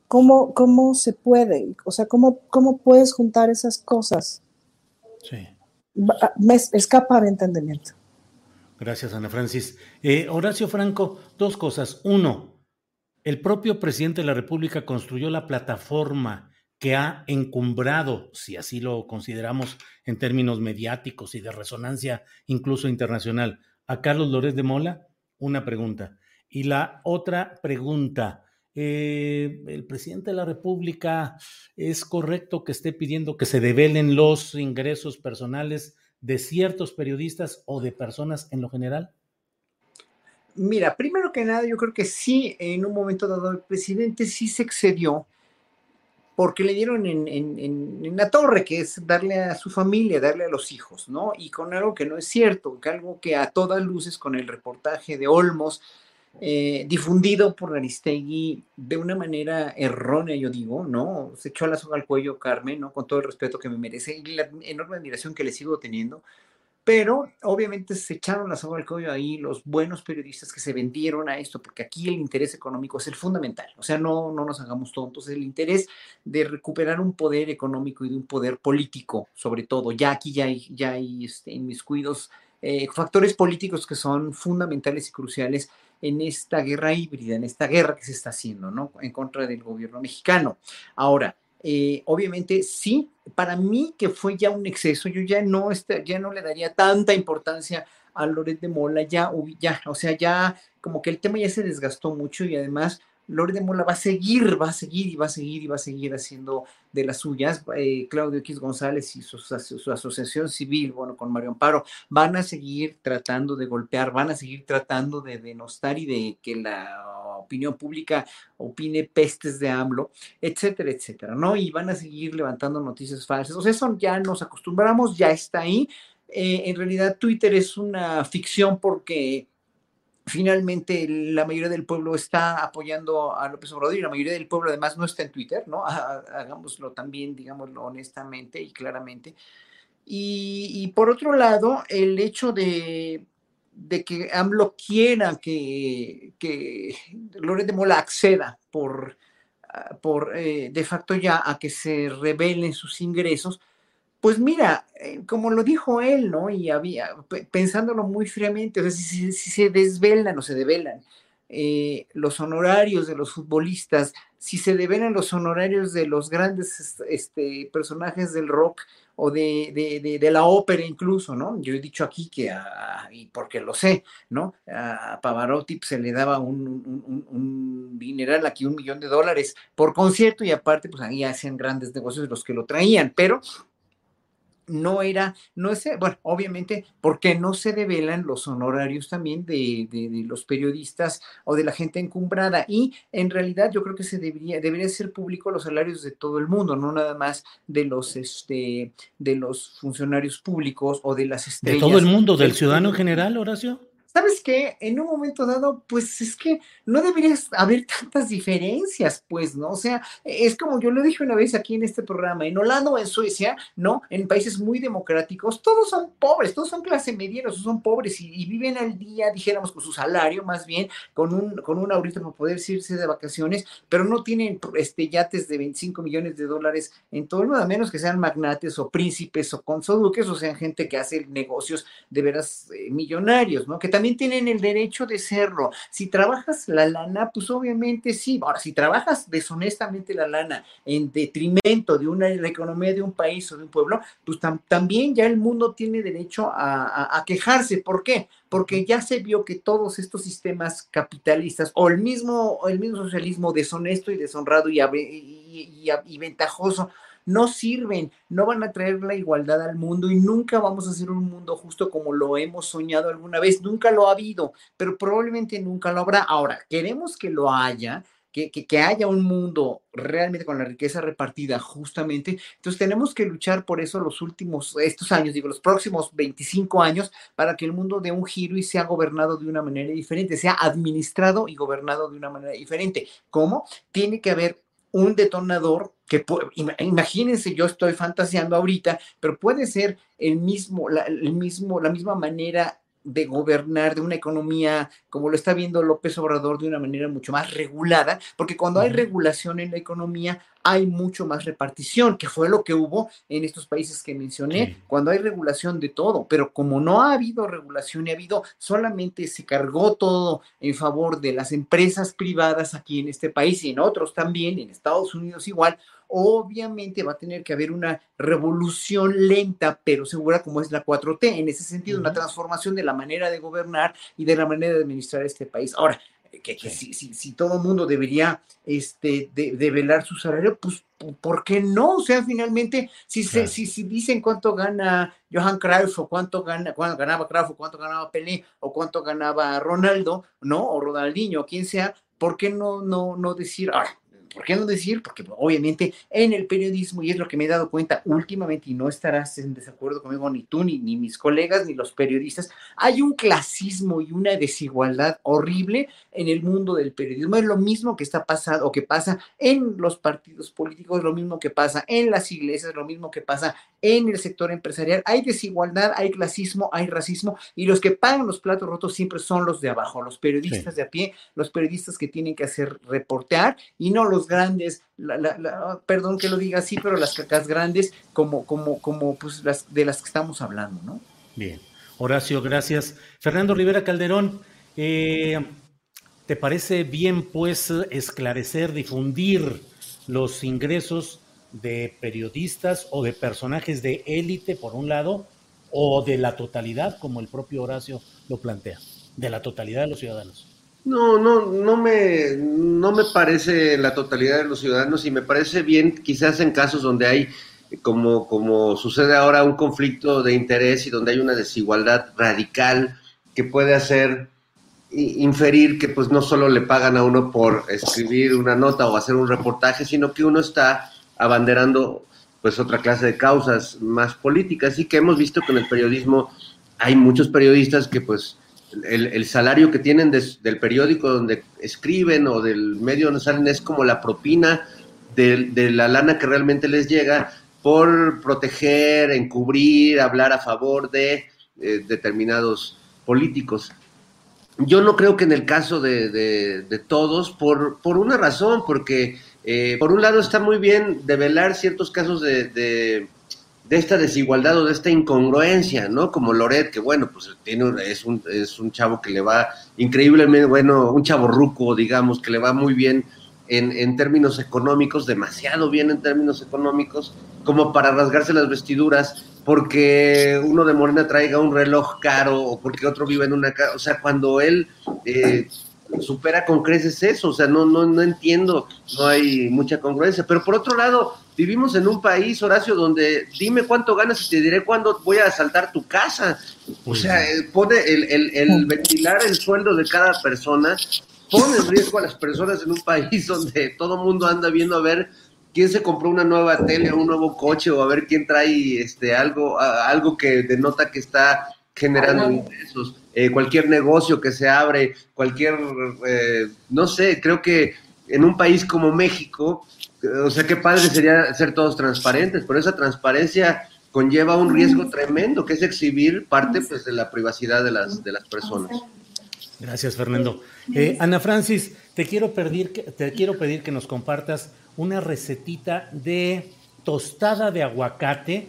Speaker 3: cómo, cómo se puede, o sea, cómo, cómo puedes juntar esas cosas.
Speaker 2: Sí.
Speaker 3: Me escapa de entendimiento.
Speaker 2: Gracias, Ana Francis. Eh, Horacio Franco, dos cosas. Uno, el propio presidente de la República construyó la plataforma que ha encumbrado, si así lo consideramos en términos mediáticos y de resonancia incluso internacional, a Carlos Lórez de Mola? Una pregunta. Y la otra pregunta, eh, ¿el presidente de la República es correcto que esté pidiendo que se develen los ingresos personales de ciertos periodistas o de personas en lo general?
Speaker 4: Mira, primero que nada, yo creo que sí, en un momento dado, el presidente sí se excedió porque le dieron en, en, en, la torre, que es darle a su familia, darle a los hijos, ¿no? Y con algo que no es cierto, que algo que a todas luces con el reportaje de Olmos, eh, difundido por Aristegui de una manera errónea, yo digo, ¿no? Se echó la soga al cuello Carmen, ¿no? Con todo el respeto que me merece y la enorme admiración que le sigo teniendo, pero obviamente se echaron la soga al cuello ahí los buenos periodistas que se vendieron a esto, porque aquí el interés económico es el fundamental. O sea, no, no nos hagamos tontos. El interés de recuperar un poder económico y de un poder político, sobre todo. Ya aquí ya hay, ya hay este, en mis cuidos eh, factores políticos que son fundamentales y cruciales en esta guerra híbrida, en esta guerra que se está haciendo, ¿no? En contra del gobierno mexicano. Ahora, eh, obviamente sí, para mí que fue ya un exceso, yo ya no, este, ya no le daría tanta importancia a Loret de Mola, ya, ya, o sea, ya como que el tema ya se desgastó mucho y además Lore de Mola va a seguir, va a seguir y va a seguir y va a seguir haciendo de las suyas. Eh, Claudio X González y su, asociación civil, bueno, con Mario Amparo, van a seguir tratando de golpear, van a seguir tratando de denostar y de que la opinión pública opine pestes de AMLO, etcétera, etcétera, ¿no? Y van a seguir levantando noticias falsas. O sea, eso ya nos acostumbramos, ya está ahí. Eh, en realidad, Twitter es una ficción porque finalmente la mayoría del pueblo está apoyando a López Obrador y la mayoría del pueblo además no está en Twitter, ¿no? Hagámoslo también, digámoslo honestamente y claramente. Y, por otro lado, el hecho de, de que AMLO quiera que, que Loret de Mola acceda por, ah, por eh, de facto ya a que se revelen sus ingresos, pues mira, eh, como lo dijo él, ¿no? Y había, pensándolo muy fríamente, o sea, si, se desvelan o se develan eh, los honorarios de los futbolistas, si se develan los honorarios de los grandes este, personajes del rock o de, la ópera incluso, ¿no? Yo he dicho aquí que, y porque lo sé, ¿no? A Pavarotti pues, se le daba un, un, un, dineral aquí, un millón de dólares por concierto y aparte pues ahí hacían grandes negocios los que lo traían, pero no era, no es, bueno, obviamente, porque no se develan los honorarios también de, los periodistas o de la gente encumbrada. Y en realidad yo creo que se debería, debería ser público los salarios de todo el mundo, no nada más de los, este, de los funcionarios públicos o de las estrellas.
Speaker 2: De todo el mundo, del ciudadano en general, Horacio.
Speaker 4: ¿Sabes qué? En un momento dado, pues es que no deberías haber tantas diferencias, pues, ¿no? O sea, es como yo lo dije una vez aquí en este programa, en Holanda o en Suecia, ¿no? En países muy democráticos, todos son pobres, todos son clase media, todos son pobres y, viven al día, dijéramos, con su salario, más bien, con un, con un ahorita para poder irse de vacaciones, pero no tienen este, yates de 25 millones de dólares en todo el mundo, a menos que sean magnates o príncipes o consoduques, o sean gente que hace negocios de veras eh, millonarios, ¿no? Que también tienen el derecho de serlo. Si trabajas la lana, pues obviamente sí. Ahora, si trabajas deshonestamente la lana en detrimento de una la economía de un país o de un pueblo, pues también ya el mundo tiene derecho a, quejarse. ¿Por qué? Porque ya se vio que todos estos sistemas capitalistas o el mismo, el mismo socialismo deshonesto y deshonrado y, y ventajoso no sirven, no van a traer la igualdad al mundo y nunca vamos a hacer un mundo justo como lo hemos soñado alguna vez, nunca lo ha habido, pero probablemente nunca lo habrá. Ahora, queremos que lo haya, que, que, haya un mundo realmente con la riqueza repartida justamente. Entonces tenemos que luchar por eso los últimos, estos años, digo, los próximos 25 años, para que el mundo dé un giro y sea gobernado de una manera diferente, sea administrado y gobernado de una manera diferente. ¿Cómo? Tiene que haber un detonador que imagínense, yo estoy fantaseando ahorita, pero puede ser el mismo, la, el mismo, la misma manera de gobernar de una economía como lo está viendo López Obrador de una manera mucho más regulada, porque cuando hay regulación en la economía hay mucho más repartición, que fue lo que hubo en estos países que mencioné, cuando hay regulación de todo, pero como no ha habido regulación y ha habido, solamente se cargó todo en favor de las empresas privadas aquí en este país y en otros también, en Estados Unidos igual, obviamente va a tener que haber una revolución lenta, pero segura como es la 4T, en ese sentido, una transformación de la manera de gobernar y de la manera de administrar este país. Ahora, que, si, si, todo el mundo debería este, de, velar su salario, pues ¿por qué no? O sea, finalmente, si, se, si, si dicen cuánto gana Johan Cruyff o cuánto, gana, cuánto ganaba Cruyff o cuánto ganaba Pelé o cuánto ganaba Ronaldo, ¿no? O Ronaldinho, o quien sea, ¿por qué no, no, no decir, ah, ¿por qué no decir? Porque obviamente en el periodismo, y es lo que me he dado cuenta últimamente, y no estarás en desacuerdo conmigo ni tú, ni, ni mis colegas, ni los periodistas, hay un clasismo y una desigualdad horrible en el mundo del periodismo. Es lo mismo que está pasando o que pasa en los partidos políticos, lo mismo que pasa en las iglesias, lo mismo que pasa en el sector empresarial. Hay desigualdad, hay clasismo, hay racismo, y los que pagan los platos rotos siempre son los de abajo, los periodistas de a pie, los periodistas que tienen que hacer reportear y no los grandes, perdón que lo diga así, pero las cacas grandes como, como, como pues las de las que estamos hablando, ¿no?
Speaker 2: Bien. Horacio, gracias. Fernando Rivera Calderón, eh, ¿te parece bien pues esclarecer, difundir los ingresos de periodistas o de personajes de élite, por un lado, o de la totalidad, como el propio Horacio lo plantea, de la totalidad de los ciudadanos?
Speaker 1: No, no, no me, no me parece la totalidad de los ciudadanos y me parece bien quizás en casos donde hay, como, como sucede ahora, un conflicto de interés y donde hay una desigualdad radical que puede hacer inferir que pues no solo le pagan a uno por escribir una nota o hacer un reportaje, sino que uno está abanderando pues otra clase de causas más políticas y que hemos visto que en el periodismo hay muchos periodistas que pues el, salario que tienen del periódico donde escriben o del medio donde salen es como la propina de, la lana que realmente les llega por proteger, encubrir, hablar a favor de eh, determinados políticos. Yo no creo que en el caso de, todos, por, por, una razón, porque eh, por un lado está muy bien develar ciertos casos de de esta desigualdad o de esta incongruencia, ¿no? Como Loret, que bueno, pues tiene, es, un, es un chavo que le va increíblemente, bueno, un chavo ruco, digamos, que le va muy bien en, en, términos económicos, demasiado bien en términos económicos, como para rasgarse las vestiduras, porque uno de Morena traiga un reloj caro o porque otro vive en una casa, o sea, cuando él eh, supera con creces eso, o sea, no, no, no entiendo, no hay mucha congruencia, pero por otro lado, Vivimos en un país, Horacio, donde dime cuánto ganas y te diré cuándo voy a asaltar tu casa. O sea, eh, pone el, ventilar el sueldo de cada persona, pone en riesgo a las personas en un país donde todo el mundo anda viendo a ver quién se compró una nueva tele o un nuevo coche o a ver quién trae este algo, algo que denota que está generando ingresos. Eh, cualquier negocio que se abre, cualquier, eh, no sé, creo que en un país como México, o sea, qué padre sería ser todos transparentes, pero esa transparencia conlleva un riesgo tremendo, que es exhibir parte pues, de la privacidad de las, de las personas.
Speaker 2: Gracias, Fernando. Eh, Ana Francis, te quiero, pedir que, te quiero pedir que nos compartas una recetita de tostada de aguacate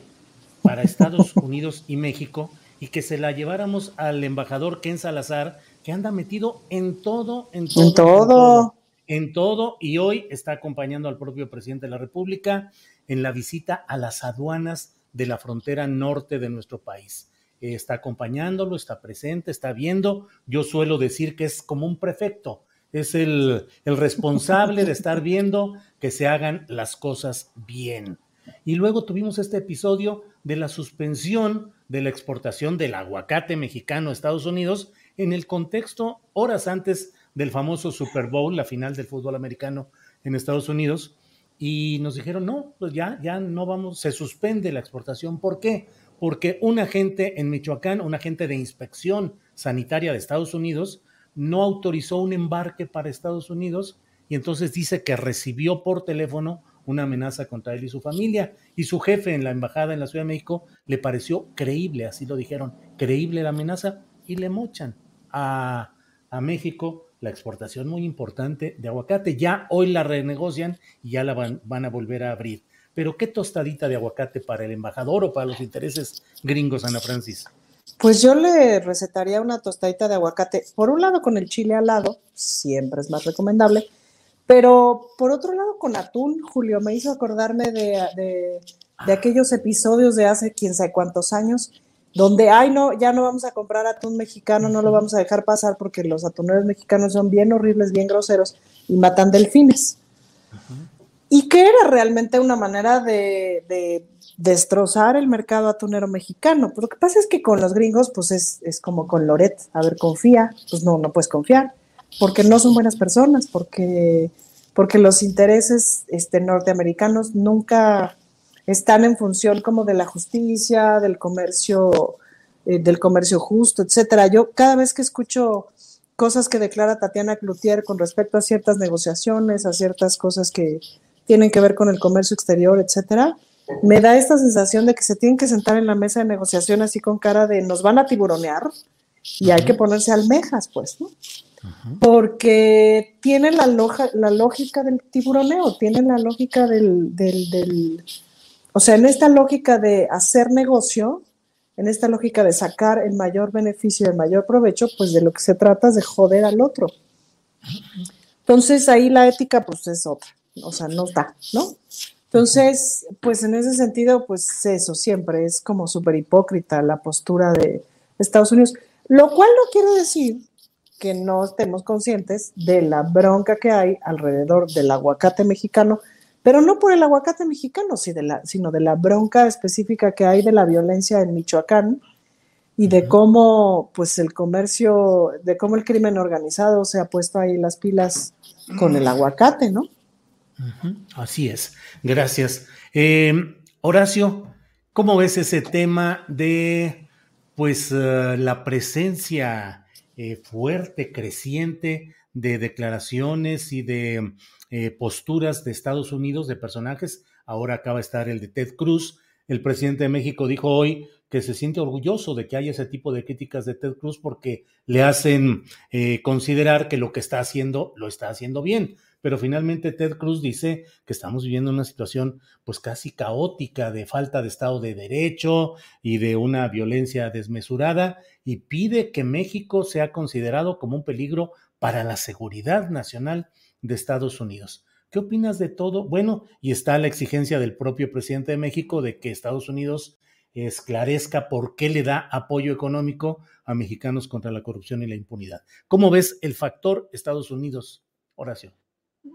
Speaker 2: para Estados Unidos y México y que se la lleváramos al embajador Ken Salazar, que anda metido en todo, en todo.
Speaker 3: En todo
Speaker 2: en todo y hoy está acompañando al propio presidente de la República en la visita a las aduanas de la frontera norte de nuestro país. Eh, está acompañándolo, está presente, está viendo. Yo suelo decir que es como un prefecto, es el, el responsable de estar viendo que se hagan las cosas bien. Y luego tuvimos este episodio de la suspensión de la exportación del aguacate mexicano a Estados Unidos en el contexto horas antes del famoso Super Bowl, la final del fútbol americano en Estados Unidos, y nos dijeron, no, pues ya, ya no vamos, se suspende la exportación. ¿Por qué? Porque un agente en Michoacán, un agente de inspección sanitaria de Estados Unidos, no autorizó un embarque para Estados Unidos y entonces dice que recibió por teléfono una amenaza contra él y su familia. Y su jefe en la embajada en la Ciudad de México le pareció creíble, así lo dijeron, creíble la amenaza y le mochan a, a México la exportación muy importante de aguacate. Ya hoy la renegocian y ya la van, van, a volver a abrir. Pero qué tostadita de aguacate para el embajador o para los intereses gringos, Ana Francis.
Speaker 3: Pues yo le recetaría una tostadita de aguacate, por un lado con el chile al lado, siempre es más recomendable, pero por otro lado con atún, Julio, me hizo acordarme de, de, de aquellos episodios de hace quién sabe cuántos años donde, ay, no, ya no vamos a comprar atún mexicano, no lo vamos a dejar pasar porque los atuneros mexicanos son bien horribles, bien groseros y matan delfines. Y que era realmente una manera de, destrozar el mercado atunero mexicano. Pero lo que pasa es que con los gringos, pues es, es como con Loret, a ver, confía, pues no, no puedes confiar, porque no son buenas personas, porque porque los intereses este, norteamericanos nunca están en función como de la justicia, del comercio, eh, del comercio justo, etcétera. Yo cada vez que escucho cosas que declara Tatiana Cloutier con respecto a ciertas negociaciones, a ciertas cosas que tienen que ver con el comercio exterior, etcétera, me da esta sensación de que se tienen que sentar en la mesa de negociación así con cara de nos van a tiburonear y hay que ponerse almejas, pues, ¿no? Porque tienen la, la lógica del tiburoneo, tienen la lógica del, del, o sea, en esta lógica de hacer negocio, en esta lógica de sacar el mayor beneficio, el mayor provecho, pues de lo que se trata es de joder al otro. Entonces ahí la ética pues es otra, o sea, no está, ¿no? Entonces, pues en ese sentido, pues eso siempre es como súper hipócrita la postura de Estados Unidos, lo cual no quiere decir que no estemos conscientes de la bronca que hay alrededor del aguacate mexicano, pero no por el aguacate mexicano, sino de la bronca específica que hay de la violencia en Michoacán y de cómo, pues, el comercio, de cómo el crimen organizado se ha puesto ahí las pilas con el aguacate, ¿no?
Speaker 2: Así es. Gracias. Eh, Horacio, ¿cómo ves ese tema de pues eh, la presencia eh, fuerte, creciente de declaraciones y de posturas de Estados Unidos, de personajes? Ahora acaba de estar el de Ted Cruz. El presidente de México dijo hoy que se siente orgulloso de que haya ese tipo de críticas de Ted Cruz porque le hacen considerar que lo que está haciendo lo está haciendo bien pero finalmente Ted Cruz dice que estamos viviendo una situación pues casi caótica de falta de Estado de Derecho y de una violencia desmesurada y pide que México sea considerado como un peligro para la seguridad nacional de Estados Unidos. ¿Qué opinas de todo? Bueno, y está la exigencia del propio presidente de México de que Estados Unidos esclarezca por qué le da apoyo económico a mexicanos contra la corrupción y la impunidad. ¿Cómo ves el factor Estados Unidos, Horacio?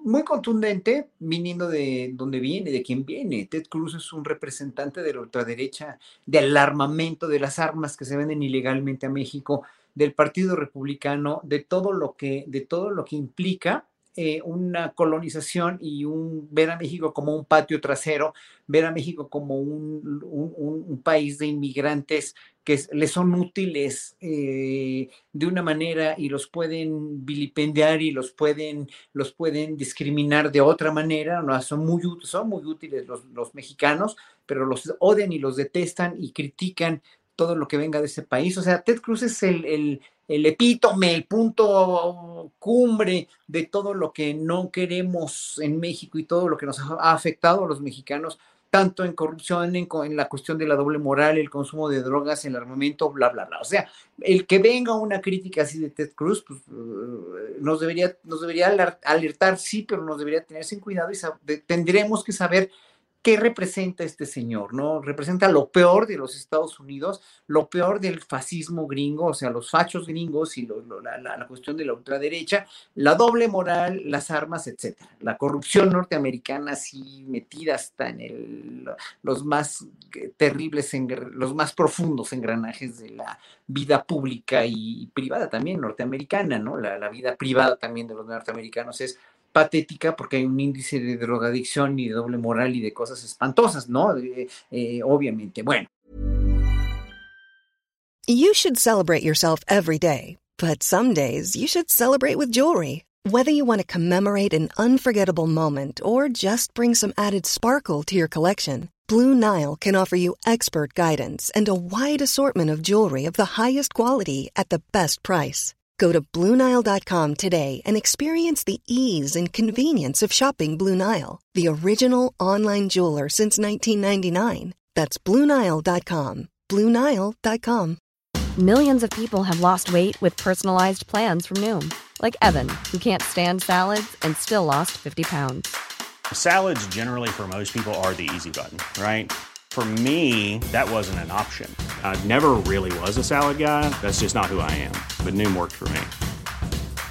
Speaker 4: Muy contundente, viniendo de donde viene, de quién viene. Ted Cruz es un representante de la ultraderecha, del armamento, de las armas que se venden ilegalmente a México, del Partido Republicano, de todo lo que, de todo lo que implica eh, una colonización y un ver a México como un patio trasero, ver a México como un, país de inmigrantes que les son útiles eh, de una manera y los pueden vilipendiar y los pueden, los pueden discriminar de otra manera, ¿no? son, muy, son muy útiles los, los mexicanos, pero los odian y los detestan y critican todo lo que venga de ese país. O sea, Ted Cruz es el epítome, el punto cumbre de todo lo que no queremos en México y todo lo que nos ha afectado a los mexicanos, tanto en corrupción, en, la cuestión de la doble moral, el consumo de drogas, el armamento, bla, bla, bla. O sea, el que venga una crítica así de Ted Cruz, pues, eh, nos, debería, nos debería alertar, sí, pero nos debería tener sin cuidado y tendremos que saber ¿qué representa este señor? ¿No? Representa lo peor de los Estados Unidos, lo peor del fascismo gringo, o sea, los fachos gringos y la, cuestión de la ultraderecha, la doble moral, las armas, etcétera. La corrupción norteamericana, así metida hasta en los más terribles, los más profundos engranajes de la vida pública y privada también norteamericana, ¿no? La vida privada también de los norteamericanos es patética porque hay un índice de drogadicción y de doble moral y de cosas espantosas, ¿no? Eh, eh, obviamente. Bueno.
Speaker 5: You should celebrate yourself every day, but some days you should celebrate with jewelry. Whether you want to commemorate an unforgettable moment or just bring some added sparkle to your collection, Blue Nile can offer you expert guidance and a wide assortment of jewelry of the highest quality at the best price. Go to Bluenile.com today and experience the ease and convenience of shopping Blue Nile, the original online jeweler since 1999. That's Bluenile.com. Bluenile.com.
Speaker 6: Millions of people have lost weight with personalized plans from Noom, like Evan, who can't stand salads and still lost 50 pounds.
Speaker 7: Salads, generally, for most people, are the easy button, right? For me, that wasn't an option. I never really was a salad guy. That's just not who I am. But Noom worked for me.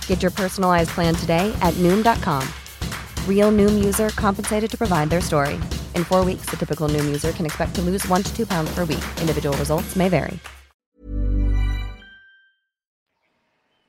Speaker 6: Get your personalized plan today at Noom.com. Real Noom user compensated to provide their story. In four weeks, the typical Noom user can expect to lose one to two pounds per week. Individual results may vary.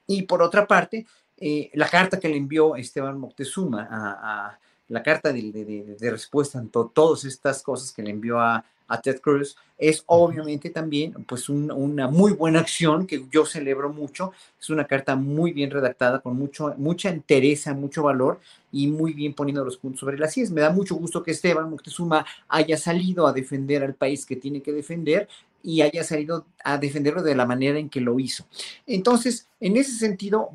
Speaker 4: Y por otra parte, eh, la carta que le envió Esteban Moctezuma a, la carta de, respuesta a todas estas cosas que le envió a, a Ted Cruz, es obviamente también pues una muy buena acción que yo celebro mucho. Es una carta muy bien redactada, con mucho, mucha entereza, mucho valor y muy bien poniendo los puntos sobre las sillas. Me da mucho gusto que Esteban Moctezuma haya salido a defender al país que tiene que defender y haya salido a defenderlo de la manera en que lo hizo. Entonces, en ese sentido,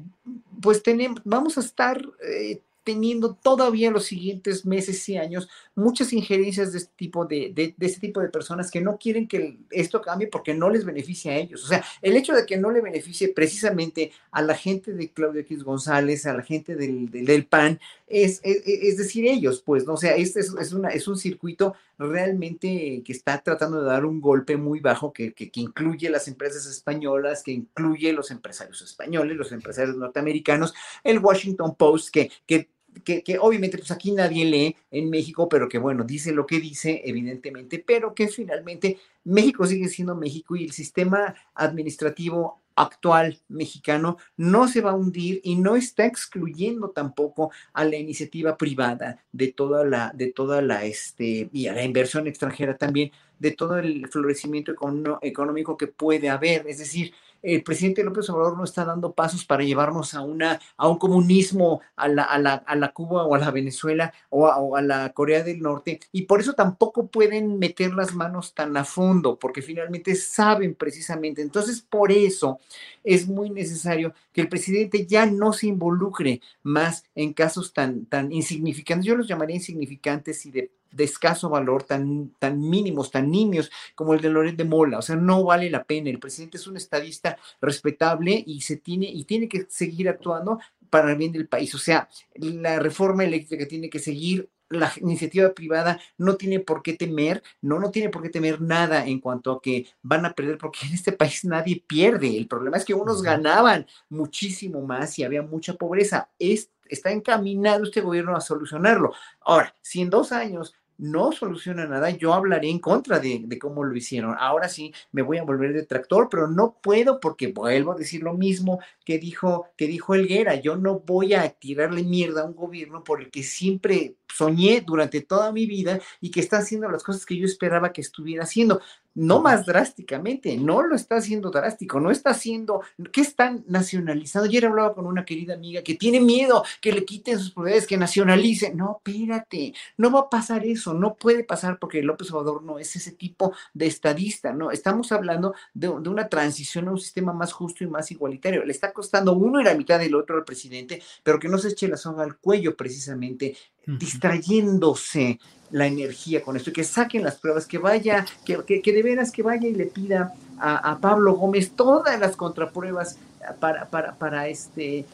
Speaker 4: pues tenemos, vamos a estar eh, teniendo todavía los siguientes meses y años muchas injerencias de este tipo de, de, este tipo de personas que no quieren que esto cambie porque no les beneficia a ellos. O sea, el hecho de que no le beneficie precisamente a la gente de Claudio X González, a la gente del, del, PAN, es, es, decir, ellos, pues, ¿no? O sea, este es, es, es un circuito realmente que está tratando de dar un golpe muy bajo que, que, que incluye las empresas españolas, que incluye los empresarios españoles, los empresarios norteamericanos, el Washington Post, que, que que, obviamente pues aquí nadie lee en México, pero que bueno, dice lo que dice, evidentemente, pero que finalmente México sigue siendo México y el sistema administrativo actual mexicano no se va a hundir y no está excluyendo tampoco a la iniciativa privada de toda la, de toda la, este, y a la inversión extranjera también, de todo el florecimiento económico que puede haber. Es decir, el presidente López Obrador no está dando pasos para llevarnos a, una, a un comunismo, a la, a, la, a la Cuba o a la Venezuela o a, la Corea del Norte, y por eso tampoco pueden meter las manos tan a fondo, porque finalmente saben precisamente. Entonces, por eso es muy necesario que el presidente ya no se involucre más en casos tan, tan insignificantes. Yo los llamaría insignificantes y de de escaso valor, tan, tan mínimos, tan nimios como el de Loret de Mola. O sea, no vale la pena. El presidente es un estadista respetable y se tiene, y tiene que seguir actuando para el bien del país. O sea, la reforma eléctrica tiene que seguir la iniciativa privada no tiene por qué temer, no, no tiene por qué temer nada en cuanto a que van a perder, porque en este país nadie pierde. El problema es que unos ganaban muchísimo más y había mucha pobreza. Es, está encaminado este gobierno a solucionarlo. Ahora, si en dos años no soluciona nada, yo hablaré en contra de, de, cómo lo hicieron. Ahora sí me voy a volver detractor, pero no puedo porque vuelvo a decir lo mismo que dijo, que dijo Elguera. Yo no voy a tirarle mierda a un gobierno por el que siempre soñé durante toda mi vida y que está haciendo las cosas que yo esperaba que estuviera haciendo no más drásticamente, no lo está haciendo drástico, no está haciendo, ¿qué están nacionalizando? Ayer hablaba con una querida amiga que tiene miedo que le quiten sus propiedades, que nacionalicen. No, espérate, no va a pasar eso, no puede pasar porque López Obrador no es ese tipo de estadista, no, estamos hablando de, de una transición a un sistema más justo y más igualitario. Le está costando uno y la mitad del otro al presidente, pero que no se eche la soga al cuello precisamente, distrayéndose la energía con esto, que saquen las pruebas, que vaya, que, que, de veras que vaya y le pida a, Pablo Gómez todas las contrapruebas para, para, para, este,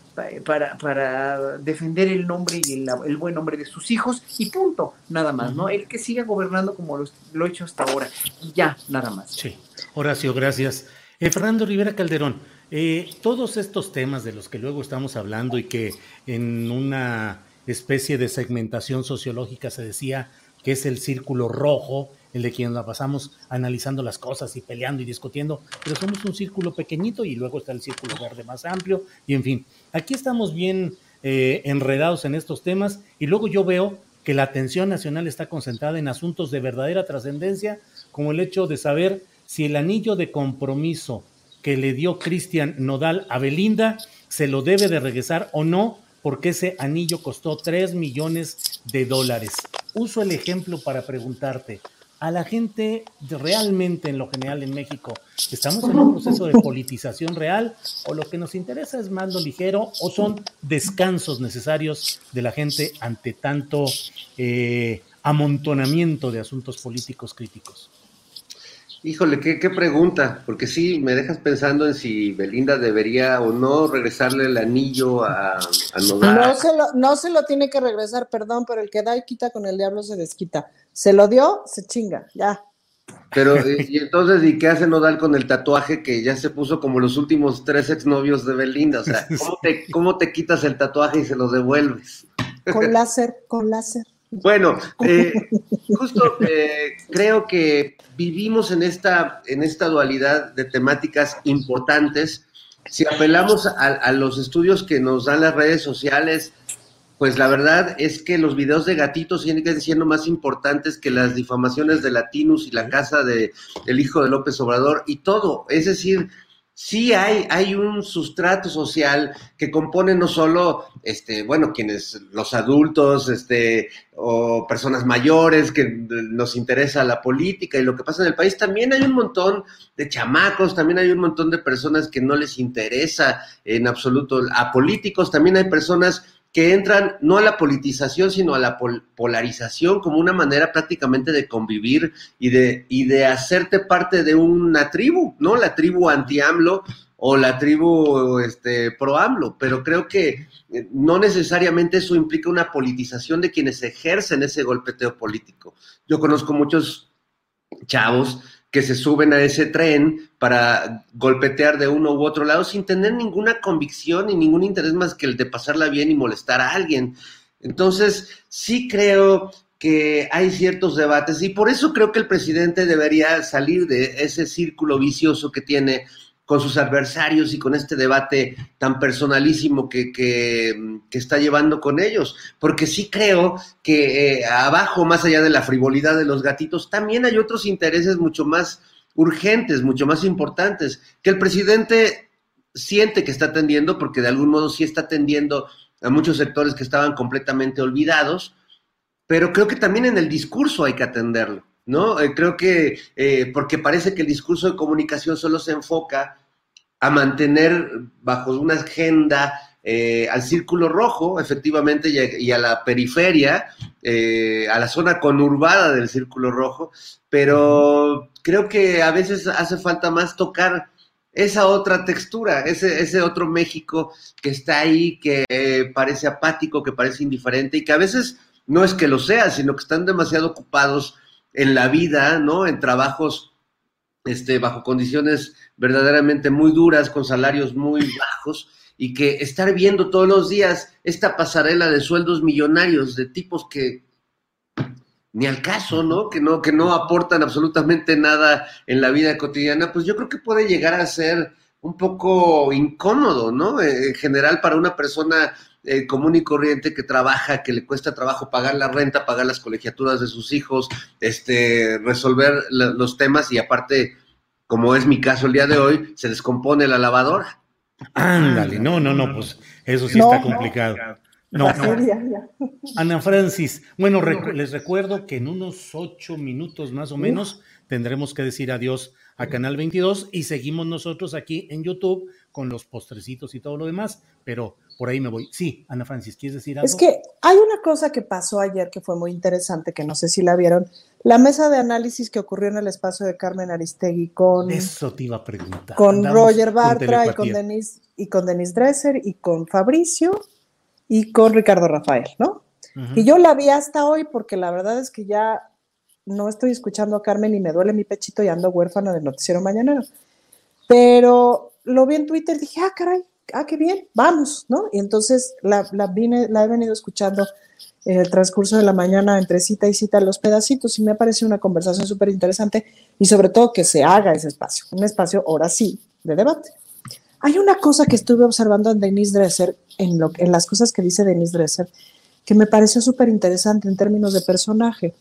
Speaker 4: para, para defender el nombre y el, el, buen nombre de sus hijos y punto, nada más, ¿no? El que siga gobernando como lo, lo, he hecho hasta ahora y ya, nada más.
Speaker 2: Sí, Horacio, gracias. Eh, Fernando Rivera Calderón, eh, todos estos temas de los que luego estamos hablando y que en una especie de segmentación sociológica se decía que es el círculo rojo, el de quien la pasamos analizando las cosas y peleando y discutiendo, pero somos un círculo pequeñito y luego está el círculo verde más amplio, y en fin, aquí estamos bien eh, enredados en estos temas y luego yo veo que la atención nacional está concentrada en asuntos de verdadera trascendencia, como el hecho de saber si el anillo de compromiso que le dio Cristian Nodal a Belinda se lo debe de regresar o no porque ese anillo costó 3 millones de dólares. Uso el ejemplo para preguntarte, a la gente realmente en lo general en México, ¿estamos en un proceso de politización real o lo que nos interesa es lo ligero o son descansos necesarios de la gente ante tanto eh, amontonamiento de asuntos políticos críticos?
Speaker 1: Híjole, qué, pregunta, porque sí, me dejas pensando en si Belinda debería o no regresarle el anillo a, a
Speaker 3: No se, lo, no se lo tiene que regresar, perdón, pero el que da y quita con el diablo se desquita. Se lo dio, se chinga, ya.
Speaker 1: Pero, y entonces, ¿y qué hace Nodal con el tatuaje que ya se puso como los últimos tres exnovios de Belinda? O sea, ¿cómo te, cómo te quitas el tatuaje y se lo devuelves?
Speaker 3: Con láser, con láser.
Speaker 1: Bueno, eh, justo eh, creo que vivimos en esta, en esta dualidad de temáticas importantes si apelamos a, a los estudios que nos dan las redes sociales, pues la verdad es que los videos de gatitos siguen siendo más importantes que las difamaciones de Latinus y la casa de el hijo de López Obrador y todo. Es decir, sí hay, hay un sustrato social que compone no solo, este, bueno, quienes, los adultos, este, o personas mayores que nos interesa la política y lo que pasa en el país, también hay un montón de chamacos, también hay un montón de personas que no les interesa en absoluto a políticos, también hay personas que entran no a la politización, sino a la polarización como una manera prácticamente de convivir y de, y de hacerte parte de una tribu, ¿no? La tribu anti-AMLO o la tribu este, pro-AMLO, pero creo que eh, no necesariamente eso implica una politización de quienes ejercen ese golpeteo político. Yo conozco muchos chavos que se suben a ese tren para golpetear de uno u otro lado sin tener ninguna convicción y ningún interés más que el de pasarla bien y molestar a alguien. Entonces, sí creo que hay ciertos debates y por eso creo que el presidente debería salir de ese círculo vicioso que tiene con sus adversarios y con este debate tan personalísimo que, que, está llevando con ellos. Porque sí creo que eh, abajo, más allá de la frivolidad de los gatitos, también hay otros intereses mucho más urgentes, mucho más importantes, que el presidente siente que está atendiendo, porque de algún modo sí está atendiendo a muchos sectores que estaban completamente olvidados, pero creo que también en el discurso hay que atenderlo. ¿No? Eh, creo que, eh, porque parece que el discurso de comunicación solo se enfoca a mantener bajo una agenda eh, al círculo rojo, efectivamente, y a, la periferia, a la zona conurbada del círculo rojo, pero creo que a veces hace falta más tocar esa otra textura, ese, ese otro México que está ahí, que parece apático, que parece indiferente y que a veces no es que lo sea, sino que están demasiado ocupados en la vida, ¿no? En trabajos este, bajo condiciones verdaderamente muy duras, con salarios muy bajos, y que estar viendo todos los días esta pasarela de sueldos millonarios de tipos que ni al caso, ¿no? Que no, que no aportan absolutamente nada en la vida cotidiana, pues yo creo que puede llegar a ser un poco incómodo, ¿no? Eh, en general para una persona eh, común y corriente que trabaja, que le cuesta trabajo pagar la renta, pagar las colegiaturas de sus hijos, este, resolver los temas y aparte, como es mi caso el día de hoy, se descompone la lavadora.
Speaker 2: Ándale, no, no, no, pues eso sí está complicado. No, Ana Francis, bueno, les recuerdo que en unos ocho minutos más o menos tendremos que decir adiós a Canal 22 y seguimos nosotros aquí en YouTube con los postrecitos y todo lo demás, pero por ahí me voy. Sí, Ana Francis, ¿quieres decir algo?
Speaker 3: Es que hay una cosa que pasó ayer que fue muy interesante, que no sé si la vieron. La mesa de análisis que ocurrió en el espacio de Carmen Aristegui con.
Speaker 2: Eso te iba a preguntar.
Speaker 3: Con Roger Bartra y con, Denise, y con Denise Dresser y con Fabricio y con Ricardo Rafael, ¿no? Y yo la vi hasta hoy porque la verdad es que ya no estoy escuchando a Carmen y me duele mi pechito y ando huérfana del noticiero mañanero. Pero lo vi en Twitter dije, ah, caray, ah, qué bien, vamos, ¿no? Y entonces la, la, vine, la he venido escuchando en el transcurso de la mañana entre cita y cita los pedacitos y me ha parecido una conversación súper interesante y sobre todo que se haga ese espacio, un espacio ahora sí de debate. Hay una cosa que estuve observando en Denise Dresser, en, lo, en las cosas que dice Denise Dresser, que me pareció súper interesante en términos de personaje.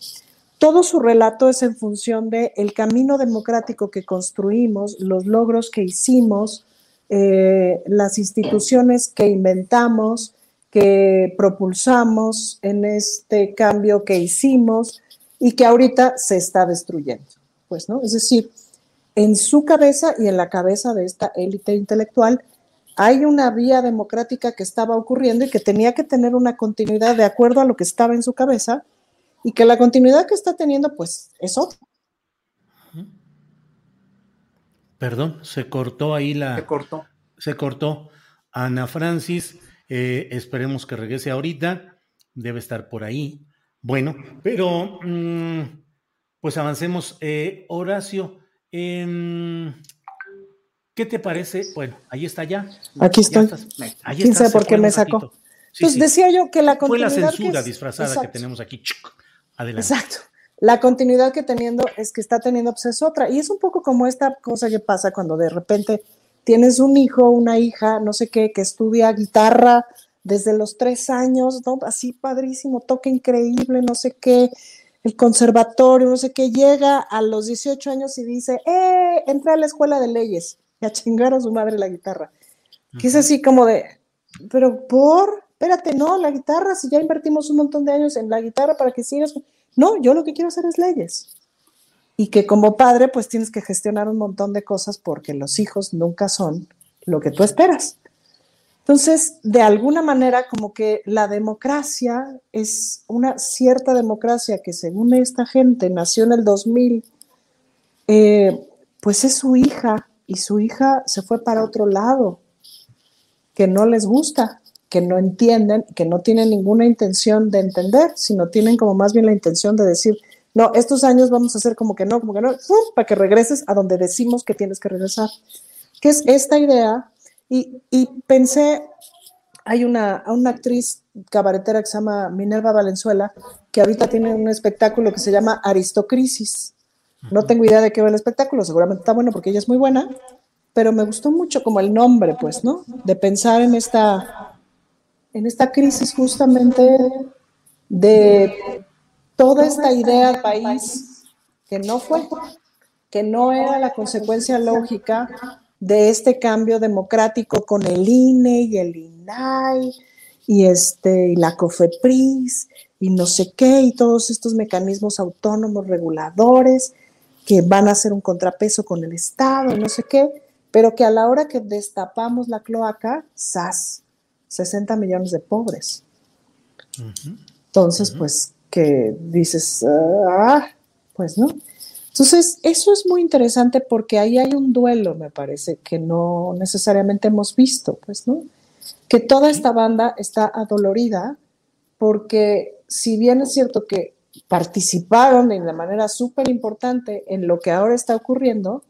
Speaker 3: Todo su relato es en función de el camino democrático que construimos, los logros que hicimos, eh, las instituciones que inventamos, que propulsamos en este cambio que hicimos y que ahorita se está destruyendo. Pues, ¿no? Es decir, en su cabeza y en la cabeza de esta élite intelectual hay una vía democrática que estaba ocurriendo y que tenía que tener una continuidad de acuerdo a lo que estaba en su cabeza y que la continuidad que está teniendo pues es otra.
Speaker 2: Perdón, se cortó ahí la.
Speaker 4: Se cortó.
Speaker 2: Se cortó. Ana Francis, eh, esperemos que regrese ahorita. Debe estar por ahí. Bueno, pero mm, pues avancemos. Eh, Horacio, em, ¿qué te parece? Bueno, ahí está ya.
Speaker 3: Aquí estoy. ¿Quién sabe por qué me sacó? pues decía yo que la
Speaker 2: continuidad. Fue la censura disfrazada que tenemos aquí. Adelante.
Speaker 3: Exacto la continuidad que teniendo es que está teniendo pues es otra. Y es un poco como esta cosa que pasa cuando de repente tienes un hijo, una hija, no sé qué, que estudia guitarra desde los tres años, ¿no? Así padrísimo, toca increíble, no sé qué, el conservatorio, no sé qué, llega a los 18 años y dice, ¡eh! Entra a la escuela de leyes y a chingar a su madre la guitarra. Que es así como de, pero por, espérate, no, la guitarra, si ya invertimos un montón de años en la guitarra para que sigas. No, yo lo que quiero hacer es leyes. Y que como padre, pues tienes que gestionar un montón de cosas porque los hijos nunca son lo que tú esperas. Entonces, de alguna manera, como que la democracia es una cierta democracia que según esta gente nació en el 2000, eh, pues es su hija y su hija se fue para otro lado, que no les gusta, que no entienden, que no tienen ninguna intención de entender, sino tienen como más bien la intención de decir, no, estos años vamos a hacer como que no, como que no, para que regreses a donde decimos que tienes que regresar. Que es esta idea y, pensé, hay una, una actriz cabaretera que se llama Minerva Valenzuela, que ahorita tiene un espectáculo que se llama Aristocrisis. No tengo idea de qué va el espectáculo, seguramente está bueno porque ella es muy buena, pero me gustó mucho como el nombre, pues, ¿no? De pensar en esta, en esta crisis justamente de toda esta idea del país que no fue, que no era la consecuencia lógica de este cambio democrático con el INE y el INAI y, este, y la COFEPRIS y no sé qué, y todos estos mecanismos autónomos reguladores que van a ser un contrapeso con el Estado no sé qué, pero que a la hora que destapamos la cloaca, ¡zas! 60 millones de pobres. Entonces, pues, que dices, ah, pues no. Entonces, eso es muy interesante porque ahí hay un duelo, me parece, que no necesariamente hemos visto, pues, ¿no? Que toda esta banda está adolorida porque si bien es cierto que participaron de manera súper importante en lo que ahora está ocurriendo,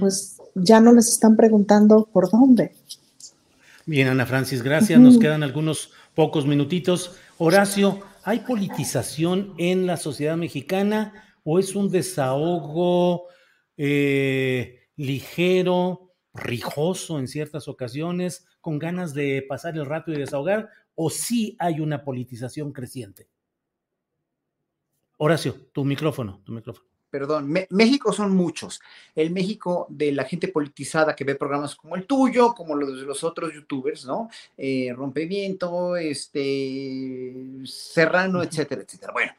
Speaker 3: pues ya no les están preguntando por dónde.
Speaker 2: Bien, Ana Francis, gracias. Nos quedan algunos pocos minutitos. Horacio, ¿hay politización en la sociedad mexicana? o es un desahogo eh, ligero, rijoso en ciertas ocasiones, con ganas de pasar el rato y desahogar, o sí hay una politización creciente? Horacio, tu micrófono, tu micrófono.
Speaker 4: Perdón, México son muchos. El México de la gente politizada que ve programas como el tuyo, como los de los otros youtubers, ¿no? Eh, Rompeviento, este, Serrano, etcétera, etcétera. Bueno,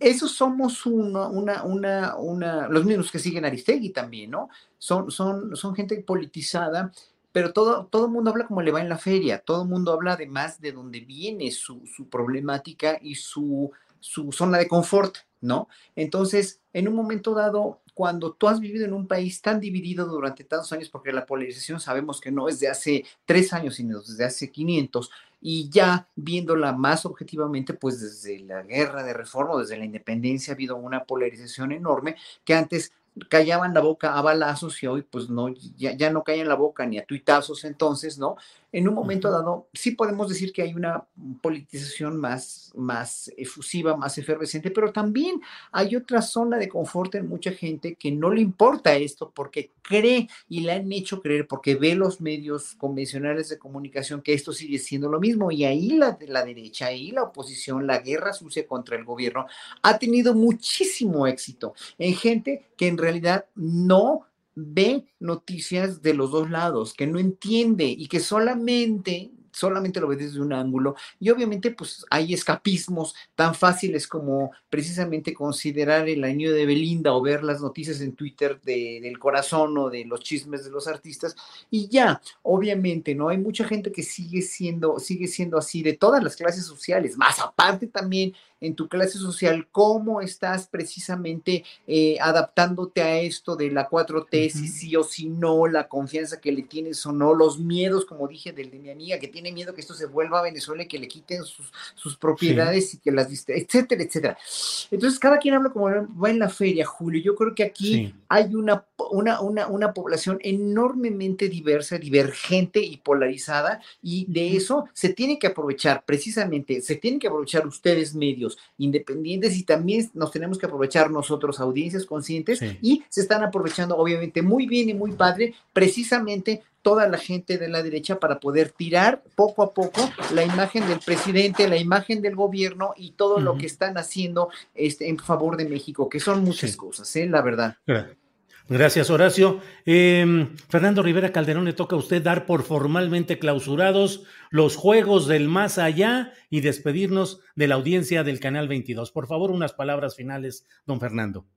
Speaker 4: esos somos una, una, una, una, los mismos que siguen Aristegui también, ¿no? Son, son, son gente politizada, pero todo, todo el mundo habla como le va en la feria, todo el mundo habla además de dónde viene su, su problemática y su, su zona de confort, ¿no? Entonces, en un momento dado, cuando tú has vivido en un país tan dividido durante tantos años, porque la polarización sabemos que no es de hace tres años, sino desde hace 500, y ya viéndola más objetivamente, pues desde la guerra de reforma, desde la independencia ha habido una polarización enorme que antes callaban la boca a balazos y hoy pues no, ya, no callan la boca ni a tuitazos entonces, ¿no? En un momento dado sí podemos decir que hay una politización más, más efusiva, más efervescente, pero también hay otra zona de confort en mucha gente que no le importa esto porque cree y le han hecho creer, porque ve los medios convencionales de comunicación que esto sigue siendo lo mismo. Y ahí la, la derecha, ahí la oposición, la guerra sucia contra el gobierno ha tenido muchísimo éxito en gente que en realidad no ve noticias de los dos lados, que no entiende y que solamente solamente lo ve desde un ángulo y obviamente pues hay escapismos tan fáciles como precisamente considerar el año de Belinda o ver las noticias en Twitter del corazón o de los chismes de los artistas y ya, obviamente, ¿no? Hay mucha gente que sigue siendo, sigue siendo así de todas las clases sociales, más aparte también en tu clase social, cómo estás precisamente eh, adaptándote a esto de la 4T, si sí o si no, la confianza que le tienes o no, los miedos, como dije, del de mi amiga, que tiene miedo que esto se vuelva a Venezuela y que le quiten sus, sus propiedades y que las, etcétera, etcétera. Entonces, cada quien habla como va en la feria, Julio. Yo creo que aquí hay una, una, una, una población enormemente diversa, divergente y polarizada, y de eso se tiene que aprovechar, precisamente, se tienen que aprovechar ustedes medios independientes y también nos tenemos que aprovechar nosotros, audiencias conscientes, y se están aprovechando obviamente muy bien y muy padre precisamente toda la gente de la derecha para poder tirar poco a poco la imagen del presidente, la imagen del gobierno y todo lo que están haciendo este, en favor de México, que son muchas cosas, ¿eh? la verdad.
Speaker 2: Gracias, Horacio. Em, Fernando Rivera Calderón, le toca a usted dar por formalmente clausurados los Juegos del Más Allá y despedirnos de la audiencia del Canal 22. Por favor, unas palabras finales, don Fernando.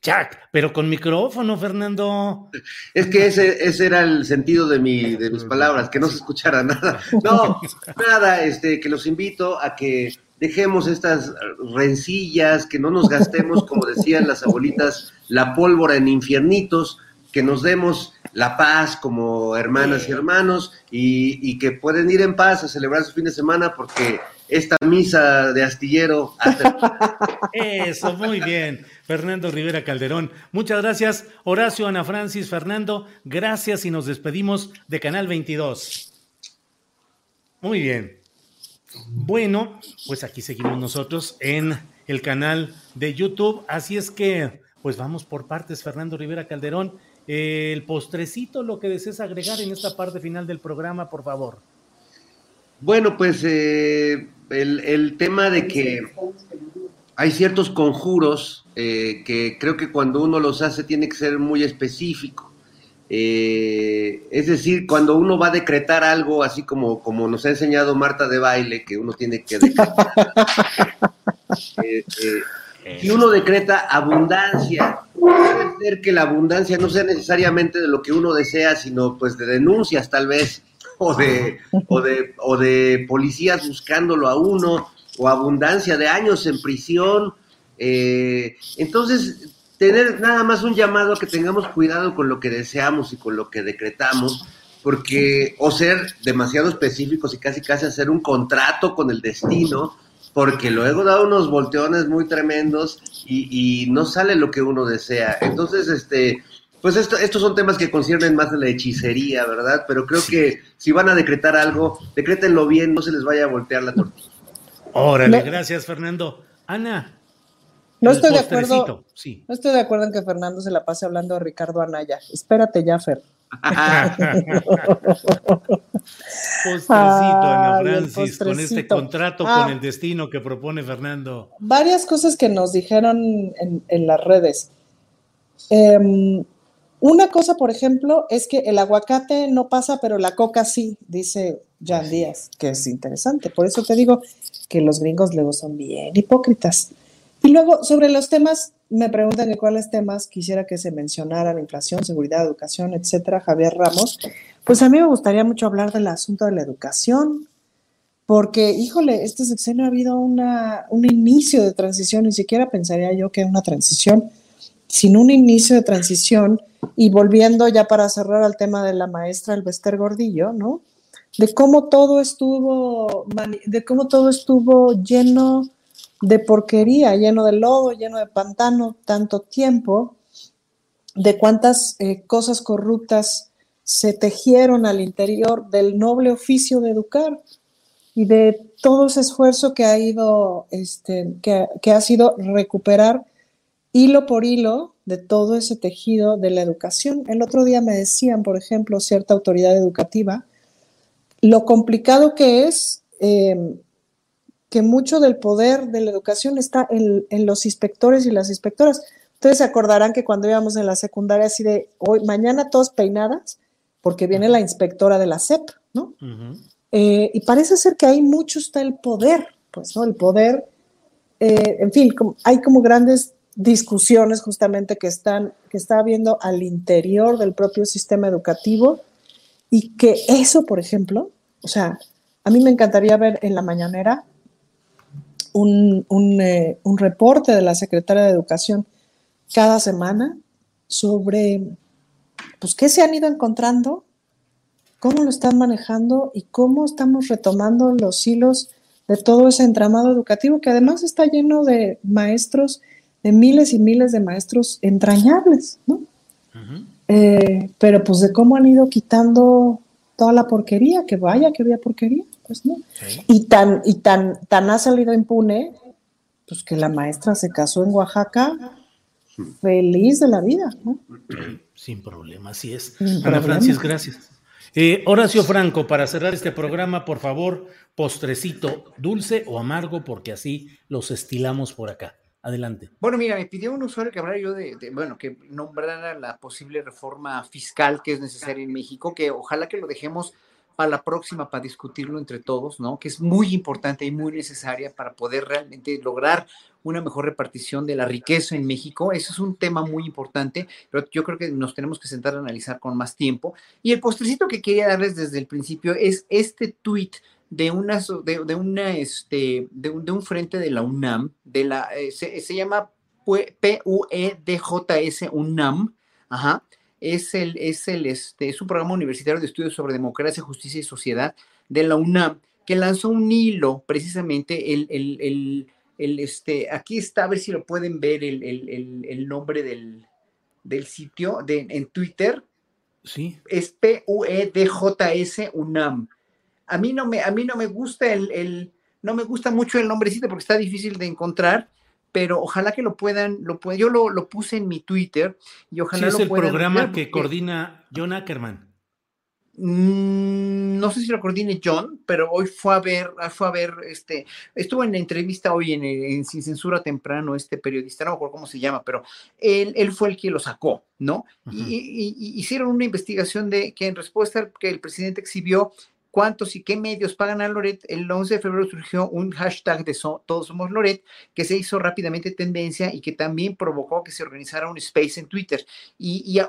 Speaker 2: Jack, pero con micrófono, Fernando.
Speaker 1: Es que ese, ese era el sentido de, mi, de mis palabras, que no se escuchara nada. No, nada, este, que los invito a que dejemos estas rencillas, que no nos gastemos, como decían las abuelitas, la pólvora en infiernitos, que nos demos la paz como hermanas y hermanos y, y que pueden ir en paz a celebrar su fin de semana porque esta misa de astillero.
Speaker 2: Eso, muy bien. Fernando Rivera Calderón. Muchas gracias, Horacio, Ana Francis, Fernando. Gracias y nos despedimos de Canal 22. Muy bien. Bueno, pues aquí seguimos nosotros en el canal de YouTube. Así es que, pues vamos por partes, Fernando Rivera Calderón. El postrecito, lo que desees agregar en esta parte final del programa, por favor.
Speaker 1: Bueno, pues eh, el, tema de que hay ciertos conjuros eh, que creo que cuando uno los hace tiene que ser muy específico. Eh, es decir, cuando uno va a decretar algo, así como, como nos ha enseñado Marta de baile, que uno tiene que decretar. y uno decreta abundancia, puede ser que la abundancia no sea necesariamente de lo que uno desea, sino pues de denuncias tal vez o de, o de, o de policías buscándolo a uno, o abundancia de años en prisión. Eh, entonces, tener nada más un llamado a que tengamos cuidado con lo que deseamos y con lo que decretamos, porque, o ser demasiado específicos y casi casi hacer un contrato con el destino, porque luego da unos volteones muy tremendos y, y no sale lo que uno desea. Entonces, este, pues esto, estos son temas que conciernen más de la hechicería, ¿verdad? Pero creo que si van a decretar algo, decrétenlo bien, no se les vaya a voltear la tortilla.
Speaker 2: Órale, gracias Fernando. Ana.
Speaker 3: No estoy de acuerdo. No estoy de acuerdo en que Fernando se la pase hablando de Ricardo Anaya. Espérate ya, Fer.
Speaker 2: postrecito, Ana Francis, con este contrato con ah. el destino que propone Fernando.
Speaker 3: Varias cosas que nos dijeron en, en las redes. Eh, una cosa, por ejemplo, es que el aguacate no pasa, pero la coca sí, dice Jan Díaz, que es interesante. Por eso te digo que los gringos luego son bien hipócritas. Y luego, sobre los temas, me preguntan de cuáles temas quisiera que se mencionaran, inflación, seguridad, educación, etcétera, Javier Ramos. Pues a mí me gustaría mucho hablar del asunto de la educación, porque, híjole, este sexenio ha habido una, un inicio de transición, ni siquiera pensaría yo que una transición, sin un inicio de transición y volviendo ya para cerrar al tema de la maestra Elvester Gordillo, ¿no? De cómo todo estuvo, de cómo todo estuvo lleno de porquería, lleno de lodo, lleno de pantano, tanto tiempo, de cuántas eh, cosas corruptas se tejieron al interior del noble oficio de educar y de todo ese esfuerzo que ha ido, este, que, ha sido recuperar hilo por hilo de todo ese tejido de la educación. El otro día me decían, por ejemplo, cierta autoridad educativa, lo complicado que es eh, que mucho del poder de la educación está en, los inspectores y las inspectoras. Ustedes se acordarán que cuando íbamos en la secundaria, así de hoy, mañana todos peinadas, porque viene la inspectora de la SEP, ¿no? Eh, y parece ser que ahí mucho está el poder, pues, ¿no? El poder, eh, en fin, hay como grandes discusiones justamente que están que está habiendo al interior del propio sistema educativo y que eso, por ejemplo, o sea, a mí me encantaría ver en la mañanera un, un, eh, un reporte de la secretaria de Educación cada semana sobre pues qué se han ido encontrando, cómo lo están manejando y cómo estamos retomando los hilos de todo ese entramado educativo que además está lleno de maestros de miles y miles de maestros entrañables, ¿no? Eh, pero pues de cómo han ido quitando toda la porquería, que vaya que había porquería, pues no. Y tan, y tan, tan ha salido impune, pues que la maestra se casó en Oaxaca feliz de la vida. ¿no?
Speaker 2: Sin problema, así es. Ana Francis, gracias. Eh, Horacio Franco, para cerrar este programa, por favor, postrecito, dulce o amargo, porque así los estilamos por acá. Adelante.
Speaker 4: Bueno, mira, me pidió un usuario que hablara yo de, de, bueno, que nombrara la posible reforma fiscal que es necesaria en México, que ojalá que lo dejemos para la próxima para discutirlo entre todos, ¿no? Que es muy importante y muy necesaria para poder realmente lograr una mejor repartición de la riqueza en México. Eso es un tema muy importante, pero yo creo que nos tenemos que sentar a analizar con más tiempo. Y el postrecito que quería darles desde el principio es este tuit de una, de, de una, este, de un, de un, frente de la UNAM, de la, eh, se, se, llama PUEDJS UNAM, ajá, es el, es el, este, es un programa universitario de estudios sobre democracia, justicia y sociedad de la UNAM, que lanzó un hilo, precisamente, el, el, el, este, aquí está, a ver si lo pueden ver, el, el, el nombre del, del sitio de, en Twitter.
Speaker 2: Sí.
Speaker 4: Es PUEDJS UNAM a mí no me, a mí no me gusta el, el, no me gusta mucho el nombrecito porque está difícil de encontrar, pero ojalá que lo puedan, lo puedan, yo lo, lo puse en mi Twitter y ojalá
Speaker 2: sí, es
Speaker 4: lo
Speaker 2: el
Speaker 4: puedan
Speaker 2: programa
Speaker 4: ver
Speaker 2: que
Speaker 4: porque-
Speaker 2: coordina John Ackerman.
Speaker 4: Mm, no sé si lo coordine John, pero hoy fue a ver, fue a ver, este, estuvo en la entrevista hoy en, en Sin Censura Temprano, este periodista, no me acuerdo cómo se llama, pero él, él fue el que lo sacó, ¿no? Y, y- y hicieron una investigación de que en respuesta que el presidente exhibió cuántos y qué medios pagan a Loret, el 11 de febrero surgió un hashtag de so- Todos Somos Loret que se hizo rápidamente tendencia y que también provocó que se organizara un space en Twitter. Y, y,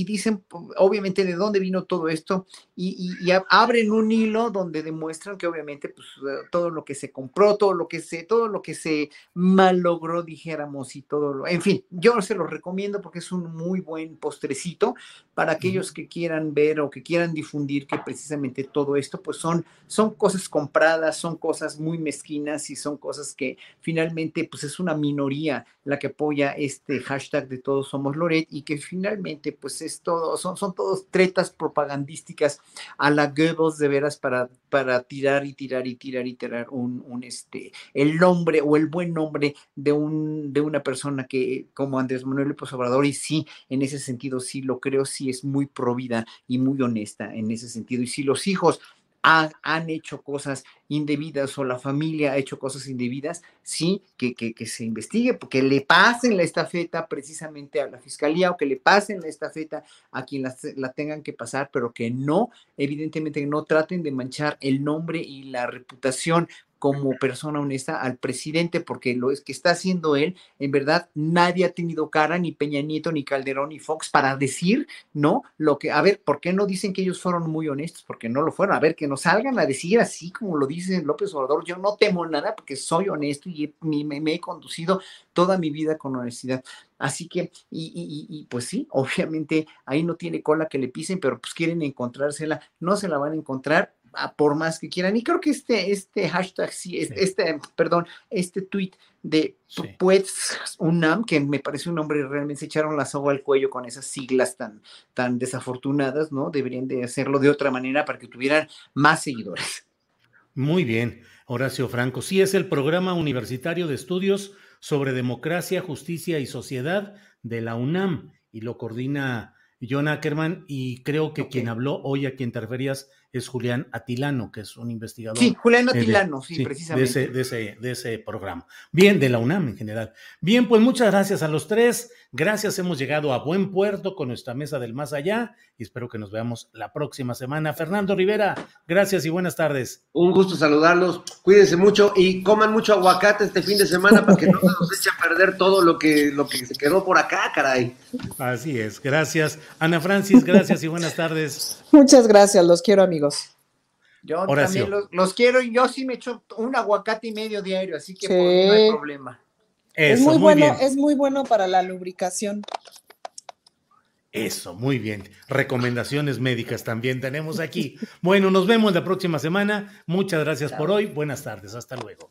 Speaker 4: y- dicen, obviamente, de dónde vino todo esto y, y- abren un hilo donde demuestran que obviamente pues, eh, todo lo que se compró, todo lo que se, todo lo que se malogró, dijéramos, y todo lo, en fin, yo se los recomiendo porque es un muy buen postrecito para aquellos que quieran ver o que quieran difundir que precisamente todo esto pues son, son cosas compradas, son cosas muy mezquinas y son cosas que finalmente pues es una minoría la que apoya este hashtag de todos somos Loret y que finalmente pues es todo, son, son todos tretas propagandísticas a la Goebbels de veras para, para tirar y tirar y tirar y tirar un, un este, el nombre o el buen nombre de, un, de una persona que como Andrés Manuel López Obrador y sí, en ese sentido sí lo creo, sí es muy provida y muy honesta en ese sentido. Y si los hijos ha- han hecho cosas indebidas o la familia ha hecho cosas indebidas, sí, que, que, que se investigue, porque le pasen la estafeta precisamente a la fiscalía o que le pasen la estafeta a quien la, la tengan que pasar, pero que no, evidentemente, no traten de manchar el nombre y la reputación como persona honesta al presidente, porque lo es que está haciendo él, en verdad, nadie ha tenido cara, ni Peña Nieto, ni Calderón, ni Fox, para decir, ¿no? Lo que, a ver, ¿por qué no dicen que ellos fueron muy honestos? Porque no lo fueron. A ver, que nos salgan a decir así como lo dice López Obrador, yo no temo nada porque soy honesto y me, me- he conducido toda mi vida con honestidad. Así que, y- y- y, pues sí, obviamente ahí no tiene cola que le pisen, pero pues quieren encontrársela, no se la van a encontrar a por más que quieran. Y creo que este, este hashtag, sí, es-
Speaker 2: Sí.
Speaker 4: este, perdón, este tweet de
Speaker 2: Sí.
Speaker 4: pues UNAM, que me parece un nombre, realmente se echaron la soga al cuello con esas siglas tan, tan desafortunadas, ¿no? Deberían de hacerlo de otra manera para que tuvieran más seguidores.
Speaker 2: Muy bien, Horacio Franco. Sí, es el programa universitario de estudios sobre democracia, justicia y sociedad de la UNAM y lo coordina John Ackerman y creo que quien habló hoy a quien te referías es Julián Atilano, que es un investigador.
Speaker 4: Sí, Julián
Speaker 2: de-
Speaker 4: Atilano, sí,
Speaker 2: de
Speaker 4: precisamente.
Speaker 2: ese, de, ese, de ese programa. Bien, de la UNAM en general. Bien, pues muchas gracias a los tres. Gracias, hemos llegado a buen puerto con nuestra mesa del más allá y espero que nos veamos la próxima semana. Fernando Rivera, gracias y buenas tardes.
Speaker 1: Un gusto saludarlos. Cuídense mucho y coman mucho aguacate este fin de semana para que no se nos eche a perder todo lo que, lo que se quedó por acá, caray.
Speaker 2: Así es, gracias. Ana Francis, gracias y buenas tardes.
Speaker 3: Muchas gracias, los quiero amigos.
Speaker 4: Yo
Speaker 2: Horacio.
Speaker 4: también los, los quiero y yo sí me echo un aguacate y medio diario, así que
Speaker 3: Sí.
Speaker 4: no hay problema.
Speaker 3: es muy,
Speaker 2: muy,
Speaker 3: bueno,
Speaker 2: bien.
Speaker 3: es muy bueno para la lubricación.
Speaker 2: Eso, muy bien. Recomendaciones médicas también tenemos aquí. Bueno, nos vemos la próxima semana. Muchas gracias por hoy. Buenas tardes. Hasta luego.